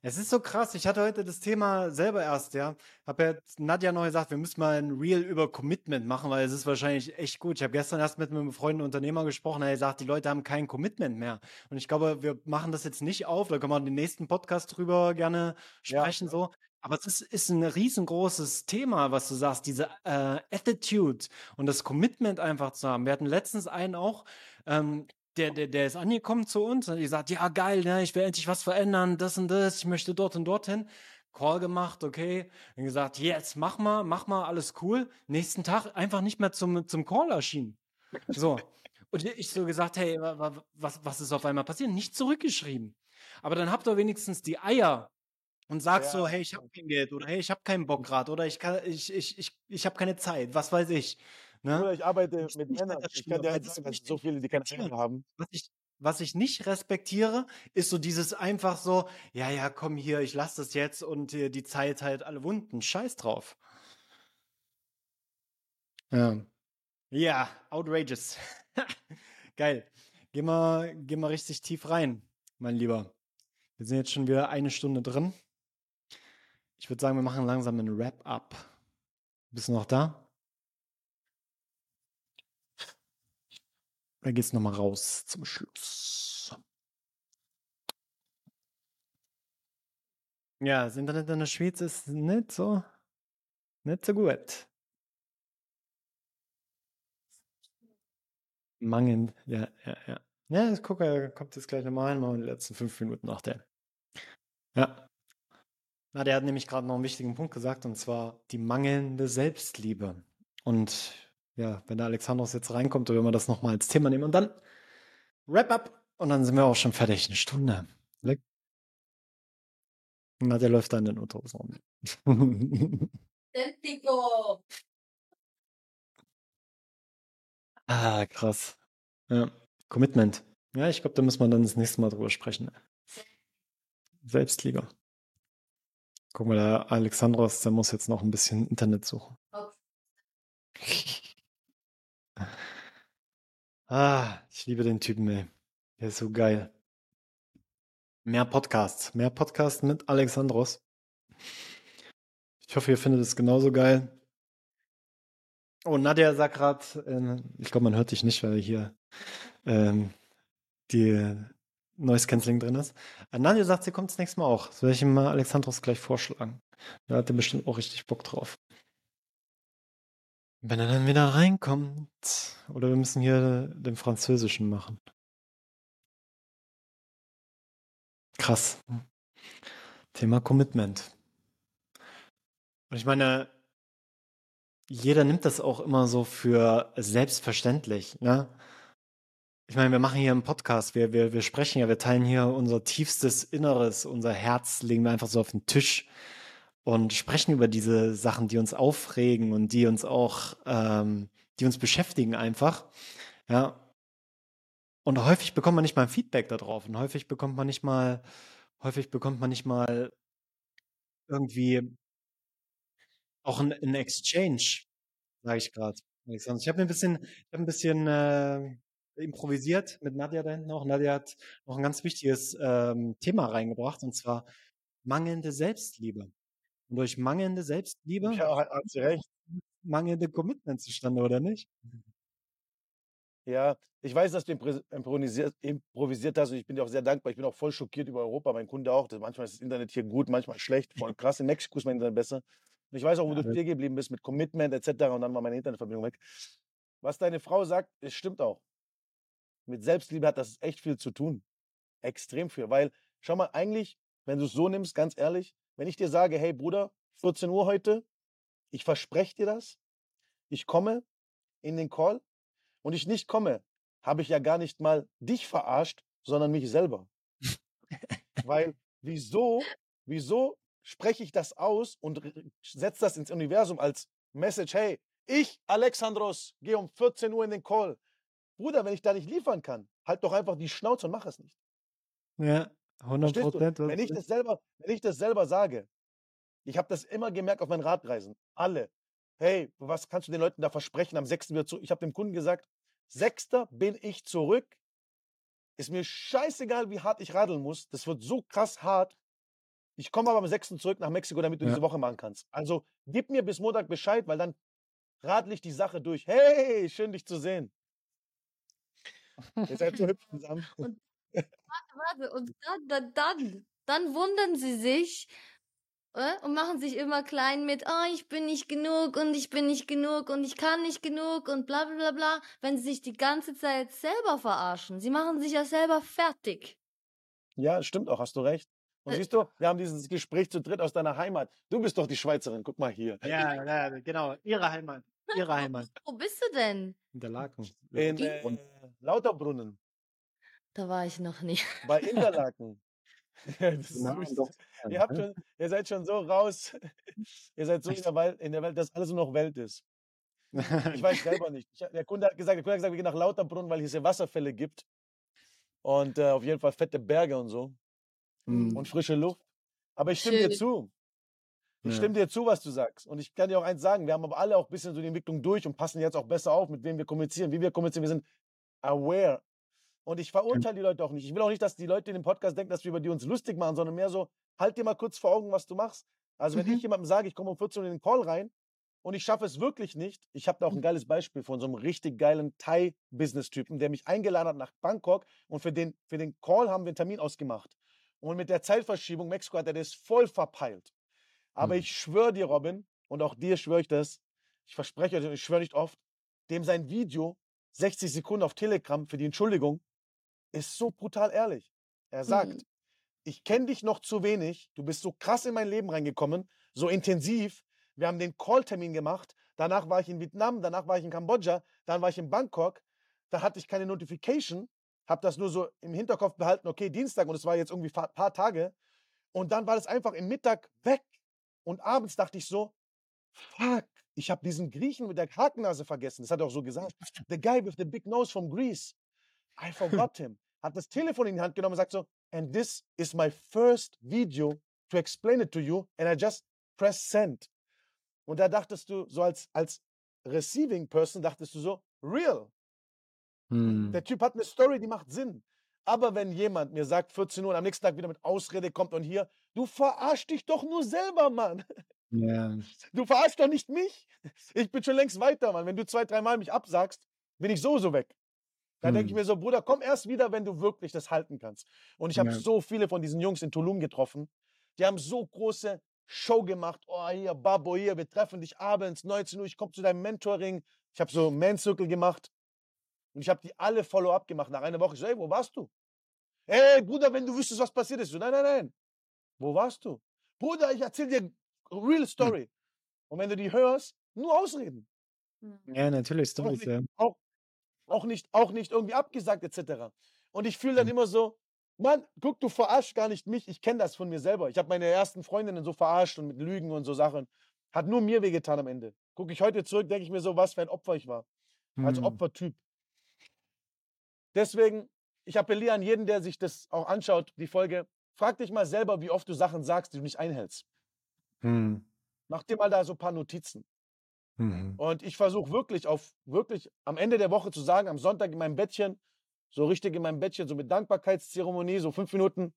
Es ist so krass. Ich hatte heute das Thema selber erst, ja. Hab ja Nadja noch gesagt, wir müssen mal ein Reel über Commitment machen, weil es ist wahrscheinlich echt gut. Ich habe gestern erst mit einem Freund Unternehmer gesprochen, der sagt, die Leute haben kein Commitment mehr. Und ich glaube, wir machen das jetzt nicht auf. Da können wir in den nächsten Podcast drüber gerne Ja. sprechen, so. Aber es ist, ist ein riesengroßes Thema, was du sagst, diese äh, Attitude und das Commitment einfach zu haben. Wir hatten letztens einen auch, ähm, der, der, der ist angekommen zu uns und die sagt, ja geil, ne, ich will endlich was verändern, das und das, ich möchte dort und dorthin. Call gemacht, okay. Dann gesagt, jetzt mach mal, mach mal, alles cool. Nächsten Tag einfach nicht mehr zum, zum Call erschienen. So. Und ich so gesagt, hey, wa- wa- was, was ist auf einmal passiert? Nicht zurückgeschrieben. Aber dann habt ihr wenigstens die Eier und sagst Ja. so, hey, ich habe kein Geld oder hey, ich habe keinen Bock gerade oder ich kann, ich, ich, ich, ich habe keine Zeit, was weiß ich. Ne? Bruder, ich arbeite Ich mit Männern. Ich kann dir halt sagen, das es sind so viele, die keine Ahnung haben. Was ich, was ich nicht respektiere, ist so dieses einfach so, ja, ja, komm hier, ich lass das jetzt und äh, die Zeit halt alle Wunden. Scheiß drauf. Ja. Ja, outrageous. Geil. Geh mal, geh mal richtig tief rein, mein Lieber. Wir sind jetzt schon wieder eine Stunde drin. Ich würde sagen, wir machen langsam einen Wrap-up. Bist du noch da? Oder geht's nochmal raus zum Schluss? Ja, das Internet in der Schweiz ist nicht so, nicht so gut. Mangelnd, ja, ja, ja. Ja, ich gucke, kommt jetzt gleich nochmal rein, machen die letzten fünf Minuten nach der. Ja. Na, der hat nämlich gerade noch einen wichtigen Punkt gesagt, und zwar die mangelnde Selbstliebe. Und ja, wenn der Alexandros jetzt reinkommt, dann werden wir das nochmal als Thema nehmen und dann Wrap up und dann sind wir auch schon fertig. Eine Stunde. Leck. Na, der läuft da in den Unterhosen rum. Ah, krass. Ja. Commitment. Ja, ich glaube, da müssen wir dann das nächste Mal drüber sprechen. Selbstliebe. Guck mal, der Alexandros, der muss jetzt noch ein bisschen Internet suchen. Okay. Ah, ich liebe den Typen, ey. Der ist so geil. Mehr Podcasts. Mehr Podcasts mit Alexandros. Ich hoffe, ihr findet es genauso geil. Oh, Nadja sagt gerade, äh, ich glaube, man hört dich nicht, weil hier ähm, die Noise Cancelling drin ist. Äh, Nadja sagt, sie kommt das nächste Mal auch. Werde ich ihm mal Alexandros gleich vorschlagen. Da hat er bestimmt auch richtig Bock drauf. Wenn er dann wieder reinkommt. Oder wir müssen hier den Französischen machen. Krass. Thema Commitment. Und ich meine, jeder nimmt das auch immer so für selbstverständlich. Ne? Ich meine, wir machen hier einen Podcast, wir, wir, wir sprechen ja, wir teilen hier unser tiefstes Inneres, unser Herz legen wir einfach so auf den Tisch und sprechen über diese Sachen, die uns aufregen und die uns auch, ähm, die uns beschäftigen einfach. Ja. Und häufig bekommt man nicht mal ein Feedback darauf und häufig bekommt man nicht mal, häufig bekommt man nicht mal irgendwie auch ein, ein Exchange, sage ich gerade. Ich habe ein bisschen, ich habe ein bisschen äh, improvisiert mit Nadja da hinten auch. Nadja hat noch ein ganz wichtiges ähm, Thema reingebracht und zwar mangelnde Selbstliebe. Und durch mangelnde Selbstliebe Ja, hat, sie recht. mangelnde Commitment zustande, oder nicht? Ja, ich weiß, dass du impro- improvisiert, improvisiert hast und ich bin dir auch sehr dankbar. Ich bin auch voll schockiert über Europa, mein Kunde auch. Manchmal ist das Internet hier gut, manchmal schlecht. Voll krass. In Mexiko ist mein Internet besser. Und ich weiß auch, wo Ja, du stehen geblieben bist mit Commitment etc. Und dann war meine Internetverbindung weg. Was deine Frau sagt, es stimmt auch. Mit Selbstliebe hat das echt viel zu tun. Extrem viel. Weil, schau mal, eigentlich, wenn du es so nimmst, ganz ehrlich, wenn ich dir sage, hey Bruder, 14 Uhr heute, ich verspreche dir das, ich komme in den Call und ich nicht komme, habe ich ja gar nicht mal dich verarscht, sondern mich selber. Weil, wieso, wieso spreche ich das aus und setze das ins Universum als Message, hey, ich, Alexandros, gehe um 14 Uhr in den Call. Bruder, wenn ich da nicht liefern kann, halt doch einfach die Schnauze und mach es nicht. Ja, 100 Verstehst du? Prozent. Wenn ich das selber, wenn ich das selber sage, ich habe das immer gemerkt auf meinen Radreisen, alle. Hey, was kannst du den Leuten da versprechen? Am 6. wieder zurück. Ich habe dem Kunden gesagt, 6. bin ich zurück. Ist mir scheißegal, wie hart ich radeln muss. Das wird so krass hart. Ich komme aber am 6. zurück nach Mexiko, damit du Ja. diese Woche machen kannst. Also gib mir bis Montag Bescheid, weil dann radel ich die Sache durch. Hey, schön dich zu sehen. Ihr seid so hübsch zusammen. Warte, und dann, dann, dann, dann wundern sie sich äh, und machen sich immer klein mit, oh, ich bin nicht genug und ich bin nicht genug und ich kann nicht genug und bla bla bla bla, wenn sie sich die ganze Zeit selber verarschen. Sie machen sich ja selber fertig. Ja, stimmt auch, hast du recht. Und Äh, siehst du, wir haben dieses Gespräch zu dritt aus deiner Heimat. Du bist doch die Schweizerin, guck mal hier. Ja, ja, genau. Ihre Heimat. Ihre Heimat. Wo bist du denn? In Ging- äh, Lauterbrunnen, Da war ich noch nie. bei Interlaken. Ja, das ist wichtig. Deutschland, ihr, habt schon, ihr seid schon so raus. ihr seid so in der, Welt, in der Welt, dass alles nur noch Welt ist. Ich weiß selber nicht. Ich, der, Kunde hat gesagt, der Kunde hat gesagt, wir gehen nach Lauterbrunnen, weil es hier Wasserfälle gibt. Und äh, auf jeden Fall fette Berge und so. Hm. Und frische Luft. Aber ich stimme dir Schön. zu. Ich Ja. stimme dir zu, was du sagst. Und ich kann dir auch eins sagen, wir haben aber alle auch ein bisschen so die Entwicklung durch und passen jetzt auch besser auf, mit wem wir kommunizieren, wie wir kommunizieren. Wir sind aware. Und ich verurteile die Leute auch nicht. Ich will auch nicht, dass die Leute in dem Podcast denken, dass wir über die uns lustig machen, sondern mehr so, halt dir mal kurz vor Augen, was du machst. Also wenn Mhm. ich jemandem sage, ich komme um 14 Uhr in den Call rein und ich schaffe es wirklich nicht, ich habe da auch ein geiles Beispiel von so einem richtig geilen Thai-Business-Typen, der mich eingeladen hat nach Bangkok und für den, für den Call haben wir einen Termin ausgemacht. Und mit der Zeitverschiebung, Mexiko hat er das voll verpeilt. Aber Mhm. ich schwöre dir, Robin, und auch dir schwöre ich das, ich verspreche euch, ich schwöre nicht oft, dem sein Video, 60 Sekunden auf Telegram für die Entschuldigung, ist so brutal ehrlich. Er sagt, Mhm. ich kenne dich noch zu wenig, du bist so krass in mein Leben reingekommen, so intensiv. Wir haben den Call-Termin gemacht, danach war ich in Vietnam, danach war ich in Kambodscha, dann war ich in Bangkok, da hatte ich keine Notification, habe das nur so im Hinterkopf behalten, okay, Dienstag und es war jetzt irgendwie ein paar Tage. Und dann war das einfach im Mittag weg. Und abends dachte ich so, fuck, ich habe diesen Griechen mit der Hakennase vergessen. Das hat er auch so gesagt. The guy with the big nose from Greece. I forgot him. Hat das Telefon in die Hand genommen und sagt so, and this is my first video to explain it to you and I just press send. Und da dachtest du so als, als receiving person, dachtest du so, real. Hm. Der Typ hat eine Story, die macht Sinn. Aber wenn jemand mir sagt, 14 Uhr und am nächsten Tag wieder mit Ausrede kommt und hier, du verarschst dich doch nur selber, Mann. Ja. Du verarschst doch nicht mich. Ich bin schon längst weiter, Mann. Wenn du zwei, dreimal mich absagst, bin ich sowieso weg. Dann denke ich Hm. mir so, Bruder, komm erst wieder, wenn du wirklich das halten kannst. Und ich habe Ja. so viele von diesen Jungs in Tulum getroffen. Die haben so große Show gemacht. Oh, hier, Babo, hier, wir treffen dich abends, 19 Uhr, ich komme zu deinem Mentoring. Ich habe so Man Circle gemacht. Und ich habe die alle Follow-up gemacht nach einer Woche. Ich so, ey, wo warst du? Ey, Bruder, wenn du wüsstest, was passiert ist. So, nein, nein, nein. Wo warst du? Bruder, ich erzähl dir real Story. Und wenn du die hörst, nur ausreden. Mhm. Ja, natürlich, Auch Storys, nicht, ja. auch, auch, nicht, auch nicht irgendwie abgesagt etc. Und ich fühle dann Mhm. immer so, Mann, guck, du verarschst gar nicht mich. Ich kenne das von mir selber. Ich habe meine ersten Freundinnen so verarscht und mit Lügen und so Sachen. Hat nur mir wehgetan am Ende. Gucke ich heute zurück, denke ich mir so, was für ein Opfer ich war. Als Hm. Opfertyp. Deswegen, ich appelliere an jeden, der sich das auch anschaut, die Folge, frag dich mal selber, wie oft du Sachen sagst, die du nicht einhältst. Hm. Mach dir mal da so ein paar Notizen. Mhm. Und ich versuche wirklich auf, wirklich am Ende der Woche zu sagen, am Sonntag in meinem Bettchen, so richtig in meinem Bettchen, so mit Dankbarkeitszeremonie, so fünf Minuten.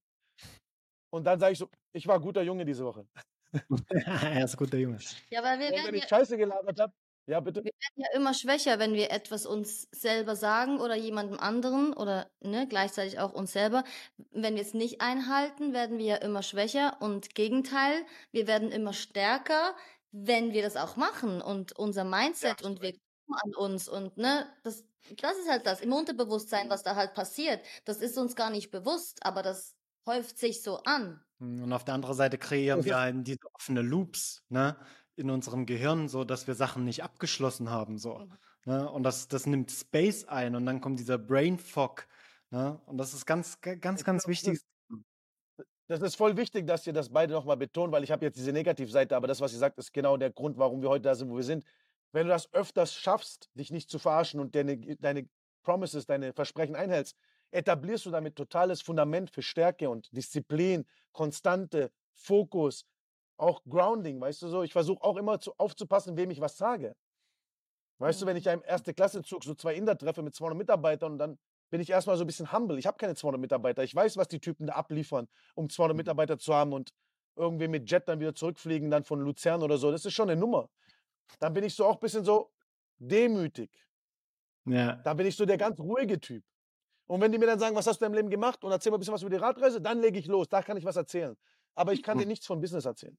Und dann sage ich so, ich war guter Junge diese Woche. er ist guter Junge. Ja, weil wir Und wenn werden ich ja, Scheiße gelabert habe, ja bitte. wir werden ja immer schwächer, wenn wir etwas uns selber sagen oder jemandem anderen oder ne, gleichzeitig auch uns selber. Wenn wir es nicht einhalten, werden wir ja immer schwächer und Gegenteil, wir werden immer stärker, wenn wir das auch machen und unser Mindset hast und wir glauben an uns und ne, das, das ist halt das im Unterbewusstsein, was da halt passiert. Das ist uns gar nicht bewusst, aber das häuft sich so an. Hm, Und auf der anderen Seite kreieren wir halt diese offene Loops, ne, in unserem Gehirn, so dass wir Sachen nicht abgeschlossen haben, so. Mhm. Ne? Und das, das nimmt Space ein und dann kommt dieser Brain Fog, ne? Und das ist ganz, ga- ganz, Ich ganz glaub, wichtig. Das ist voll wichtig, dass ihr das beide nochmal betont, weil ich habe jetzt diese Negativseite, aber das, was ihr sagt, ist genau der Grund, warum wir heute da sind, wo wir sind. Wenn du das öfters schaffst, dich nicht zu verarschen und deine, deine Promises, deine Versprechen einhältst, etablierst du damit totales Fundament für Stärke und Disziplin, Konstante, Fokus, auch Grounding, weißt du so. Ich versuche auch immer zu, aufzupassen, wem ich was sage. Weißt du, wenn ich im erste Klassezug so zwei Inder treffe mit 200 Mitarbeitern und dann bin ich erstmal so ein bisschen humble. Ich habe keine 200 Mitarbeiter. Ich weiß, was die Typen da abliefern, um 200 Mhm. Mitarbeiter zu haben und irgendwie mit Jet dann wieder zurückfliegen, dann von Luzern oder so. Das ist schon eine Nummer. Dann bin ich so auch ein bisschen so demütig. Ja. Da bin ich so der ganz ruhige Typ. Und wenn die mir dann sagen, was hast du im Leben gemacht und erzähl mal ein bisschen was über die Radreise, dann lege ich los. Da kann ich was erzählen. Aber ich kann dir Mhm. nichts von Business erzählen.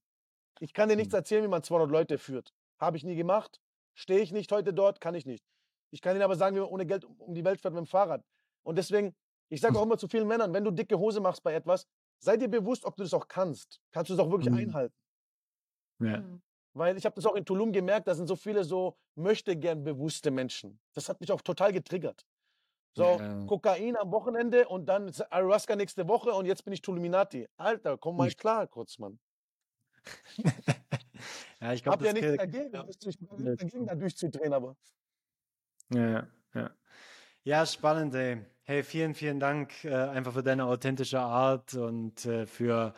Ich kann dir nichts Mhm. erzählen, wie man 200 Leute führt. Habe ich nie gemacht. Stehe ich nicht heute dort, kann ich nicht. Ich kann Ihnen aber sagen, wie man ohne Geld um die Welt fährt mit dem Fahrrad. Und deswegen, ich sage auch immer zu vielen Männern, wenn du dicke Hose machst bei etwas, sei dir bewusst, ob du das auch kannst. Kannst du es auch wirklich Mhm. einhalten? Ja. Mhm. Weil ich habe das auch in Tulum gemerkt, da sind so viele so möchte gern bewusste Menschen. Das hat mich auch total getriggert. So, Ja. Kokain am Wochenende und dann Ayahuasca nächste Woche und jetzt bin ich Tuluminati. Alter, komm mal Nicht. klar, Kurzmann. ja, ich glaube, Hab ja nichts dagegen, ja. du, ich bin nichts dagegen, da durchzudrehen, aber Ja, ja. Ja, spannend, ey. Hey, vielen, vielen Dank äh, einfach für deine authentische Art und äh, für,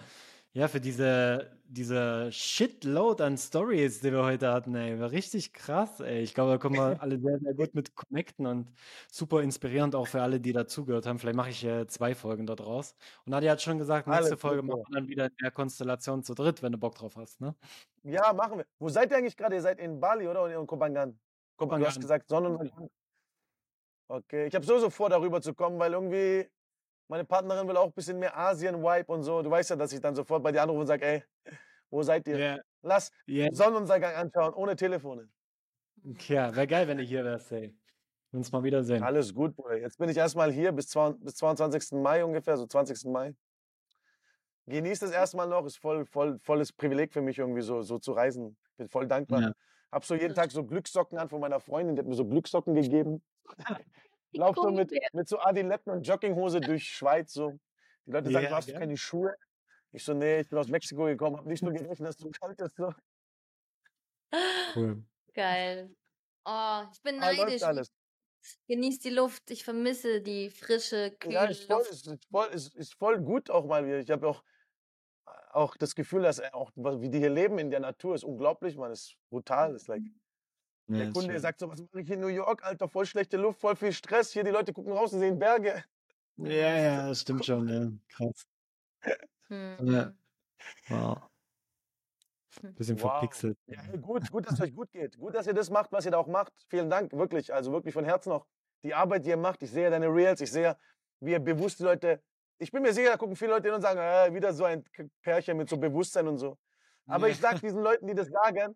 ja, für diese, diese Shitload an Stories, die wir heute hatten, ey. War richtig krass, ey. Ich glaube, da können wir alle sehr, sehr gut mit connecten und super inspirierend auch für alle, die dazugehört haben. Vielleicht mache ich äh, zwei Folgen dort raus. Und Nadia hat schon gesagt, nächste Alles Folge machen wir dann wieder in der Konstellation zu dritt, wenn du Bock drauf hast, ne? ja, machen wir. Wo seid ihr eigentlich gerade? Ihr seid in Bali, oder? Und in Kopangan? Du hast Kopangan. gesagt Sonnenuntergang. Okay, ich habe sowieso vor, darüber zu kommen, weil irgendwie meine Partnerin will auch ein bisschen mehr Asien-Vibe und so. Du weißt ja, dass ich dann sofort bei dir anrufe und sage, ey, wo seid ihr? Ja, Lass ja. Sonnenuntergang anschauen, ohne Telefone. Ja, wäre geil, wenn du hier wärst, ey. Uns mal wiedersehen. Alles gut, Bruder. Jetzt bin ich erstmal hier bis, zwei, bis 22. Mai ungefähr, so 20. Mai. Genieß das erstmal noch, ist voll, voll, volles Privileg für mich irgendwie so, so zu reisen. Bin voll dankbar. Ja. Hab so jeden Tag so Glückssocken an von meiner Freundin, die hat mir so Glückssocken gegeben. Lauf so mit, mit so Adiletten und Jogginghose durch Schweiz so. Die Leute sagen, Ja, du hast geil. keine Schuhe. Ich so, nee, ich bin aus Mexiko gekommen, hab nicht nur gerechnet, dass du kalt ist. So. Cool. Geil. Oh, ich bin Ah, neidisch. alles. Genieß die Luft. Ich vermisse die frische, kühle Ja, ist voll, Luft. ist, ist, voll, ist, ist voll gut auch mal wieder. Ich habe auch, auch das Gefühl, dass äh, auch wie die hier leben in der Natur ist unglaublich, man. Ist brutal. Ist like, Ja, der Kunde sagt so, was mache ich in New York, Alter, voll schlechte Luft, voll viel Stress. Hier die Leute gucken raus und sehen Berge. Ja, ja, das stimmt schon, ja. Krass. Hm. Ja. Wow. Hm. Bisschen Wow. verpixelt. Ja, gut, gut, dass es euch gut geht. Gut, dass ihr das macht, was ihr da auch macht. Vielen Dank, wirklich. Also wirklich von Herzen noch. Die Arbeit, die ihr macht. Ich sehe deine Reels, ich sehe, wie ihr bewusst die Leute. Ich bin mir sicher, da gucken viele Leute hin und sagen, äh, wieder so ein Pärchen mit so Bewusstsein und so. Aber Ja. ich sag diesen Leuten, die das sagen,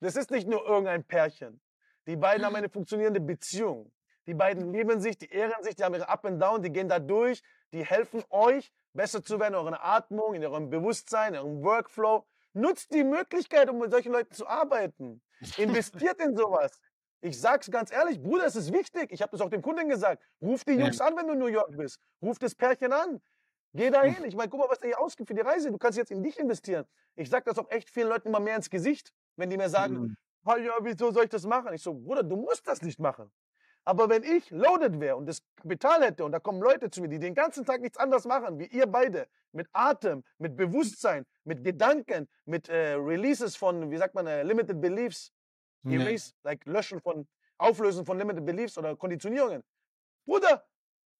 das ist nicht nur irgendein Pärchen. Die beiden haben eine funktionierende Beziehung. Die beiden lieben sich, die ehren sich, die haben ihre Up and Down, die gehen da durch, die helfen euch, besser zu werden in eurer Atmung, in eurem Bewusstsein, in eurem Workflow. Nutzt die Möglichkeit, um mit solchen Leuten zu arbeiten. Investiert in sowas. Ich sag's ganz ehrlich, Bruder, es ist wichtig. Ich habe das auch dem Kunden gesagt. Ruf die Ja. Jungs an, wenn du in New York bist. Ruf das Pärchen an. Geh da hin. Ich meine, guck mal, was der hier ausgibt für die Reise. Du kannst jetzt in dich investieren. Ich sag das auch echt vielen Leuten immer mehr ins Gesicht, wenn die mir sagen, Mhm. "Ah ja, wieso soll ich das machen? Ich so, Bruder, du musst das nicht machen. Aber wenn ich loaded wäre und das Kapital hätte und da kommen Leute zu mir, die den ganzen Tag nichts anderes machen, wie ihr beide, mit Atem, mit Bewusstsein, mit Gedanken, mit äh, Releases von, wie sagt man, äh, Limited Beliefs, Erase, like Löschen von, Auflösen von Limited Beliefs oder Konditionierungen. Bruder,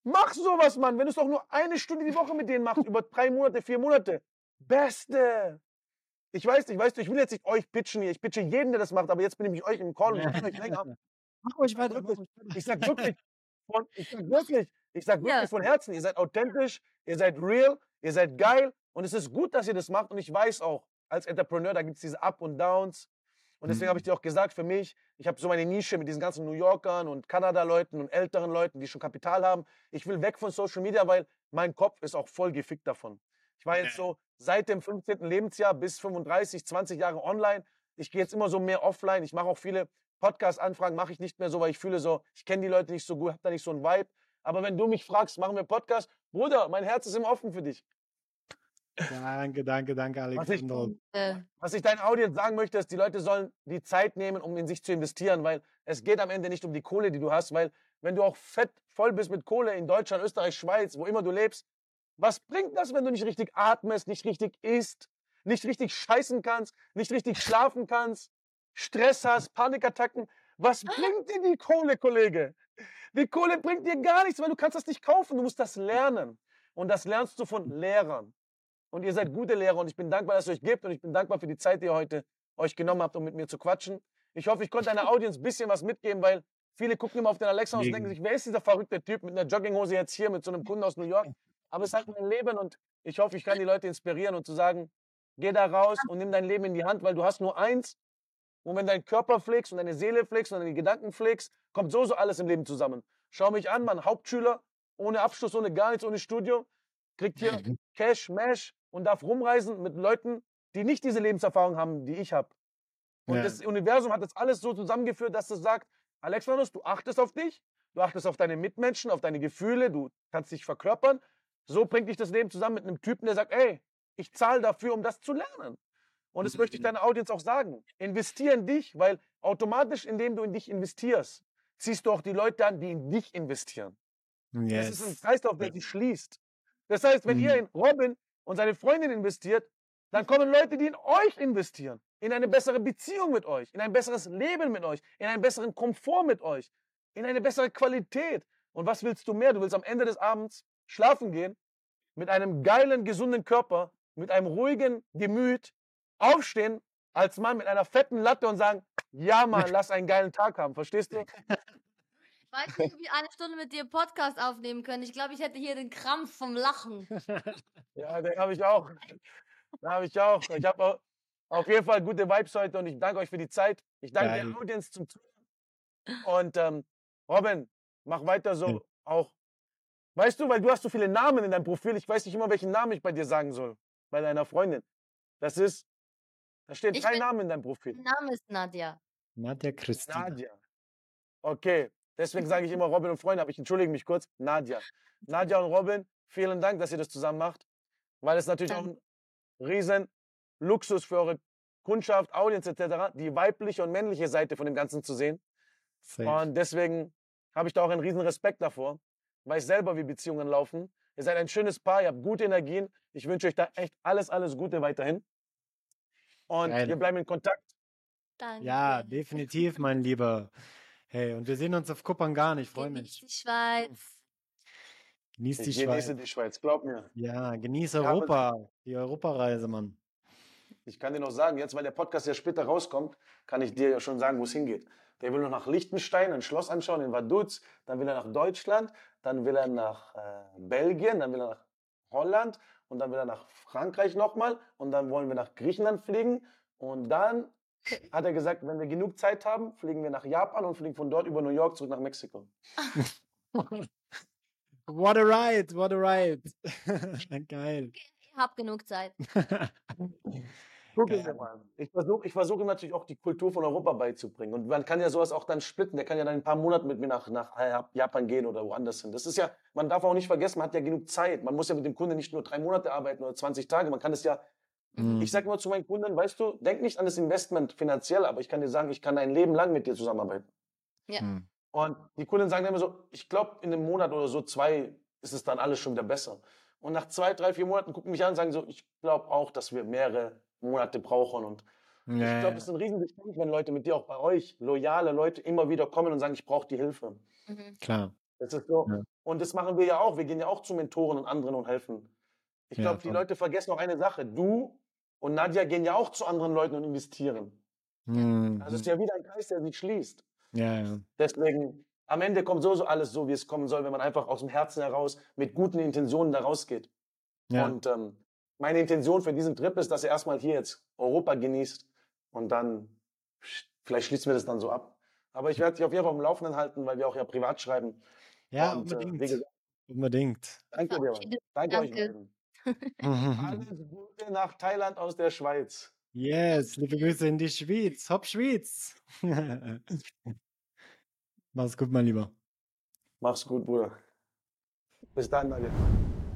mach sowas, Mann. Wenn du es doch nur eine Stunde die Woche mit denen machst, über drei Monate, vier Monate. Beste. Ich weiß nicht, weißt du, ich will jetzt nicht euch pitchen hier. Ich pitche jeden, der das macht, aber jetzt bin ich mit euch im Call und ich kenne euch länger. Mach euch weiter, Ich sag wirklich, von, ich sag wirklich, ich sag wirklich Ja. von Herzen, ihr seid authentisch, ihr seid real, ihr seid geil und es ist gut, dass ihr das macht und ich weiß auch, als Entrepreneur, da gibt es diese Up und Downs und deswegen Mhm. habe ich dir auch gesagt, für mich, ich habe so meine Nische mit diesen ganzen New Yorkern und Kanada-Leuten und älteren Leuten, die schon Kapital haben. Ich will weg von Social Media, weil mein Kopf ist auch voll gefickt davon. Ich war jetzt so seit dem 15. Lebensjahr bis 35, 20 Jahre online. Ich gehe jetzt immer so mehr offline. Ich mache auch viele Podcast-Anfragen, mache ich nicht mehr so, weil ich fühle so, ich kenne die Leute nicht so gut, habe da nicht so einen Vibe. Aber wenn du mich fragst, machen wir Podcast, Bruder, mein Herz ist immer offen für dich. Danke, danke, danke, Was ich. Äh, was ich deinen Audience sagen möchte, ist, die Leute sollen die Zeit nehmen, um in sich zu investieren, weil es geht am Ende nicht um die Kohle, die du hast, weil wenn du auch fett voll bist mit Kohle in Deutschland, Österreich, Schweiz, wo immer du lebst, was bringt das, wenn du nicht richtig atmest, nicht richtig isst, nicht richtig scheißen kannst, nicht richtig schlafen kannst, Stress hast, Panikattacken? Was bringt dir die Kohle, Kollege? Die Kohle bringt dir gar nichts, weil du kannst das nicht kaufen. Du musst das lernen. Und das lernst du von Lehrern. Und ihr seid gute Lehrer und ich bin dankbar, dass es euch gibt und ich bin dankbar für die Zeit, die ihr heute euch genommen habt, um mit mir zu quatschen. Ich hoffe, ich konnte einer Audience ein bisschen was mitgeben, weil viele gucken immer auf den Alexa und denken sich, wer ist dieser verrückte Typ mit einer Jogginghose jetzt hier mit so einem Kunden aus New York? Aber es ist halt mein Leben und ich hoffe, ich kann die Leute inspirieren und zu sagen, geh da raus und nimm dein Leben in die Hand, weil du hast nur eins. Und wenn dein Körper pflegst und deine Seele pflegst und deine Gedanken pflegst, kommt so so alles im Leben zusammen. Schau mich an, Mann, Hauptschüler, ohne Abschluss, ohne gar nichts, ohne Studium, kriegt hier Cash, Mash und darf rumreisen mit Leuten, die nicht diese Lebenserfahrung haben, die ich habe. Und Ja. das Universum hat das alles so zusammengeführt, dass es sagt, Alexandros, du achtest auf dich, du achtest auf deine Mitmenschen, auf deine Gefühle, du kannst dich verkörpern. So bringt dich das Leben zusammen mit einem Typen, der sagt, ey, ich zahle dafür, um das zu lernen. Und das möchte ich deiner Audience auch sagen. Investier in dich, weil automatisch, indem du in dich investierst, ziehst du auch die Leute an, die in dich investieren. Das ist ein Yes. Kreislauf, der sich schließt. Das heißt, wenn Mhm. ihr in Robin und seine Freundin investiert, dann kommen Leute, die in euch investieren. In eine bessere Beziehung mit euch, in ein besseres Leben mit euch, in einen besseren Komfort mit euch, in eine bessere Qualität. Und was willst du mehr? Du willst am Ende des Abends schlafen gehen mit einem geilen, gesunden Körper, mit einem ruhigen Gemüt, aufstehen als Mann mit einer fetten Latte und sagen, ja Mann, lass einen geilen Tag haben. Verstehst du? ich weiß nicht, ob ich eine Stunde mit dir Podcast aufnehmen können. Ich glaube, ich hätte hier den Krampf vom Lachen. Ja, den habe ich auch. Den habe ich auch. Ich habe auf jeden Fall gute Vibes heute und ich danke euch für die Zeit. Ich danke Geil. der Audience zum Zuhören. Und ähm, Robin, mach weiter so Ja. auch. Weißt du, weil du hast so viele Namen in deinem Profil, ich weiß nicht immer, welchen Namen ich bei dir sagen soll. Bei deiner Freundin. Das ist, da stehen Ich drei bin- Namen in deinem Profil. Mein Name ist Nadja. Nadja Christina. Nadja. Okay, deswegen sage ich immer Robin und Freunde, aber ich entschuldige mich kurz. Nadja. Nadja und Robin, vielen Dank, dass ihr das zusammen macht, weil es natürlich auch ein riesen Luxus für eure Kundschaft, Audience etc., die weibliche und männliche Seite von dem Ganzen zu sehen. Safe. Und deswegen habe ich da auch einen riesen Respekt davor, weiß selber, wie Beziehungen laufen. Ihr seid ein schönes Paar, ihr habt gute Energien. Ich wünsche euch da echt alles, alles Gute weiterhin. Und Geil. wir bleiben in Kontakt. Danke. Ja, definitiv, mein Lieber. Hey, und wir sehen uns auf Kupangan. Ich freue Genieß mich. die Schweiz. Genieß die Ich genieße Schweiz. die Schweiz, glaub mir. Ja, genieß Europa. Die Europareise, Mann. Ich kann dir noch sagen, jetzt, weil der Podcast ja später rauskommt, kann ich dir ja schon sagen, wo es hingeht. Der will noch nach Liechtenstein, ein Schloss anschauen in Vaduz, dann will er nach Deutschland, dann will er nach äh, Belgien, dann will er nach Holland und dann wieder nach Frankreich nochmal und dann wollen wir nach Griechenland fliegen und dann hat er gesagt, wenn wir genug Zeit haben, fliegen wir nach Japan und fliegen von dort über New York zurück nach Mexiko. What a ride, what a ride. Geil. Ich hab genug Zeit. Gucken wir mal. Ich versuche ich versuch ihm natürlich auch die Kultur von Europa beizubringen. Und man kann ja sowas auch dann splitten. Der kann ja dann ein paar Monate mit mir nach, nach Japan gehen oder woanders hin. Das ist ja, man darf auch nicht vergessen, man hat ja genug Zeit. Man muss ja mit dem Kunden nicht nur drei Monate arbeiten oder 20 Tage. Man kann es ja, Mhm. ich sage immer zu meinen Kunden, weißt du, denk nicht an das Investment finanziell, aber ich kann dir sagen, ich kann ein Leben lang mit dir zusammenarbeiten. Ja. Mhm. Und die Kunden sagen dann immer so, ich glaube, in einem Monat oder so, zwei, ist es dann alles schon wieder besser. Und nach zwei, drei, vier Monaten gucken mich an und sagen so, ich glaube auch, dass wir mehrere Monate brauchen. Und Ja, ich ja. glaube, es ist ein Riesengeschenk, wenn Leute mit dir, auch bei euch, loyale Leute immer wieder kommen und sagen, ich brauche die Hilfe. Mhm. Klar. Das ist so. Ja. Und das machen wir ja auch. Wir gehen ja auch zu Mentoren und anderen und helfen. Ich Ja, glaube, die voll. Leute vergessen noch eine Sache. Du und Nadja gehen ja auch zu anderen Leuten und investieren. Mhm. Also es ist ja wieder ein Kreis, der sich schließt. Ja, ja. Deswegen, am Ende kommt sowieso alles so, wie es kommen soll, wenn man einfach aus dem Herzen heraus mit guten Intentionen da rausgeht. ja. Und ähm, meine Intention für diesen Trip ist, dass er erstmal hier jetzt Europa genießt und dann, vielleicht schließen wir das dann so ab. Aber ich werde dich auf jeden Fall am Laufenden halten, weil wir auch ja privat schreiben. ja, und, äh, unbedingt. wie gesagt, unbedingt. danke dir. Mann. Verabschiede- Danke, euch danke. beiden. Alles Gute nach Thailand aus der Schweiz. Yes, liebe Grüße in die Schweiz. Hopp, Schweiz. Mach's gut, mein Lieber. Mach's gut, Bruder. Bis dann, Nadja.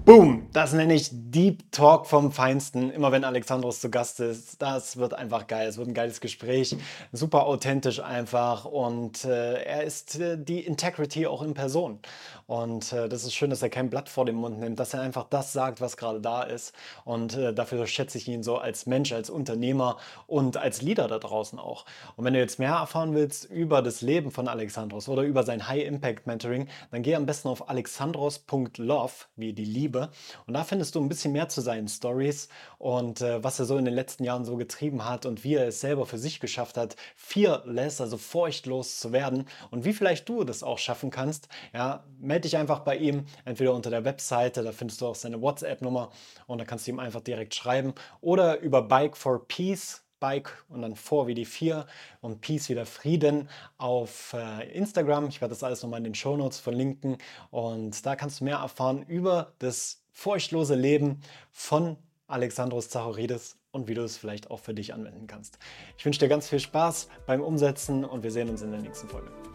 Boom! Das nenne ich Deep Talk vom Feinsten. Immer wenn Alexandros zu Gast ist, das wird einfach geil. Es wird ein geiles Gespräch. Super authentisch einfach. Und äh, er ist äh, die Integrity auch in Person. Und äh, das ist schön, dass er kein Blatt vor den Mund nimmt, dass er einfach das sagt, was gerade da ist. Und äh, dafür schätze ich ihn so als Mensch, als Unternehmer und als Leader da draußen auch. Und wenn du jetzt mehr erfahren willst über das Leben von Alexandros oder über sein High Impact Mentoring, dann geh am besten auf alexandros.love, wie die Liebe. Und da findest du ein bisschen mehr zu seinen Stories und äh, was er so in den letzten Jahren so getrieben hat und wie er es selber für sich geschafft hat, fearless, also furchtlos zu werden und wie vielleicht du das auch schaffen kannst. Ja, melde dich einfach bei ihm, entweder unter der Webseite, da findest du auch seine WhatsApp-Nummer und da kannst du ihm einfach direkt schreiben oder über Bike for Peace Bike und dann vor wie die vier und Peace wieder Frieden auf äh, Instagram. Ich werde das alles nochmal in den Shownotes verlinken und da kannst du mehr erfahren über das furchtlose Leben von Alexandros Zachoridis und wie du es vielleicht auch für dich anwenden kannst. Ich wünsche dir ganz viel Spaß beim Umsetzen und wir sehen uns in der nächsten Folge.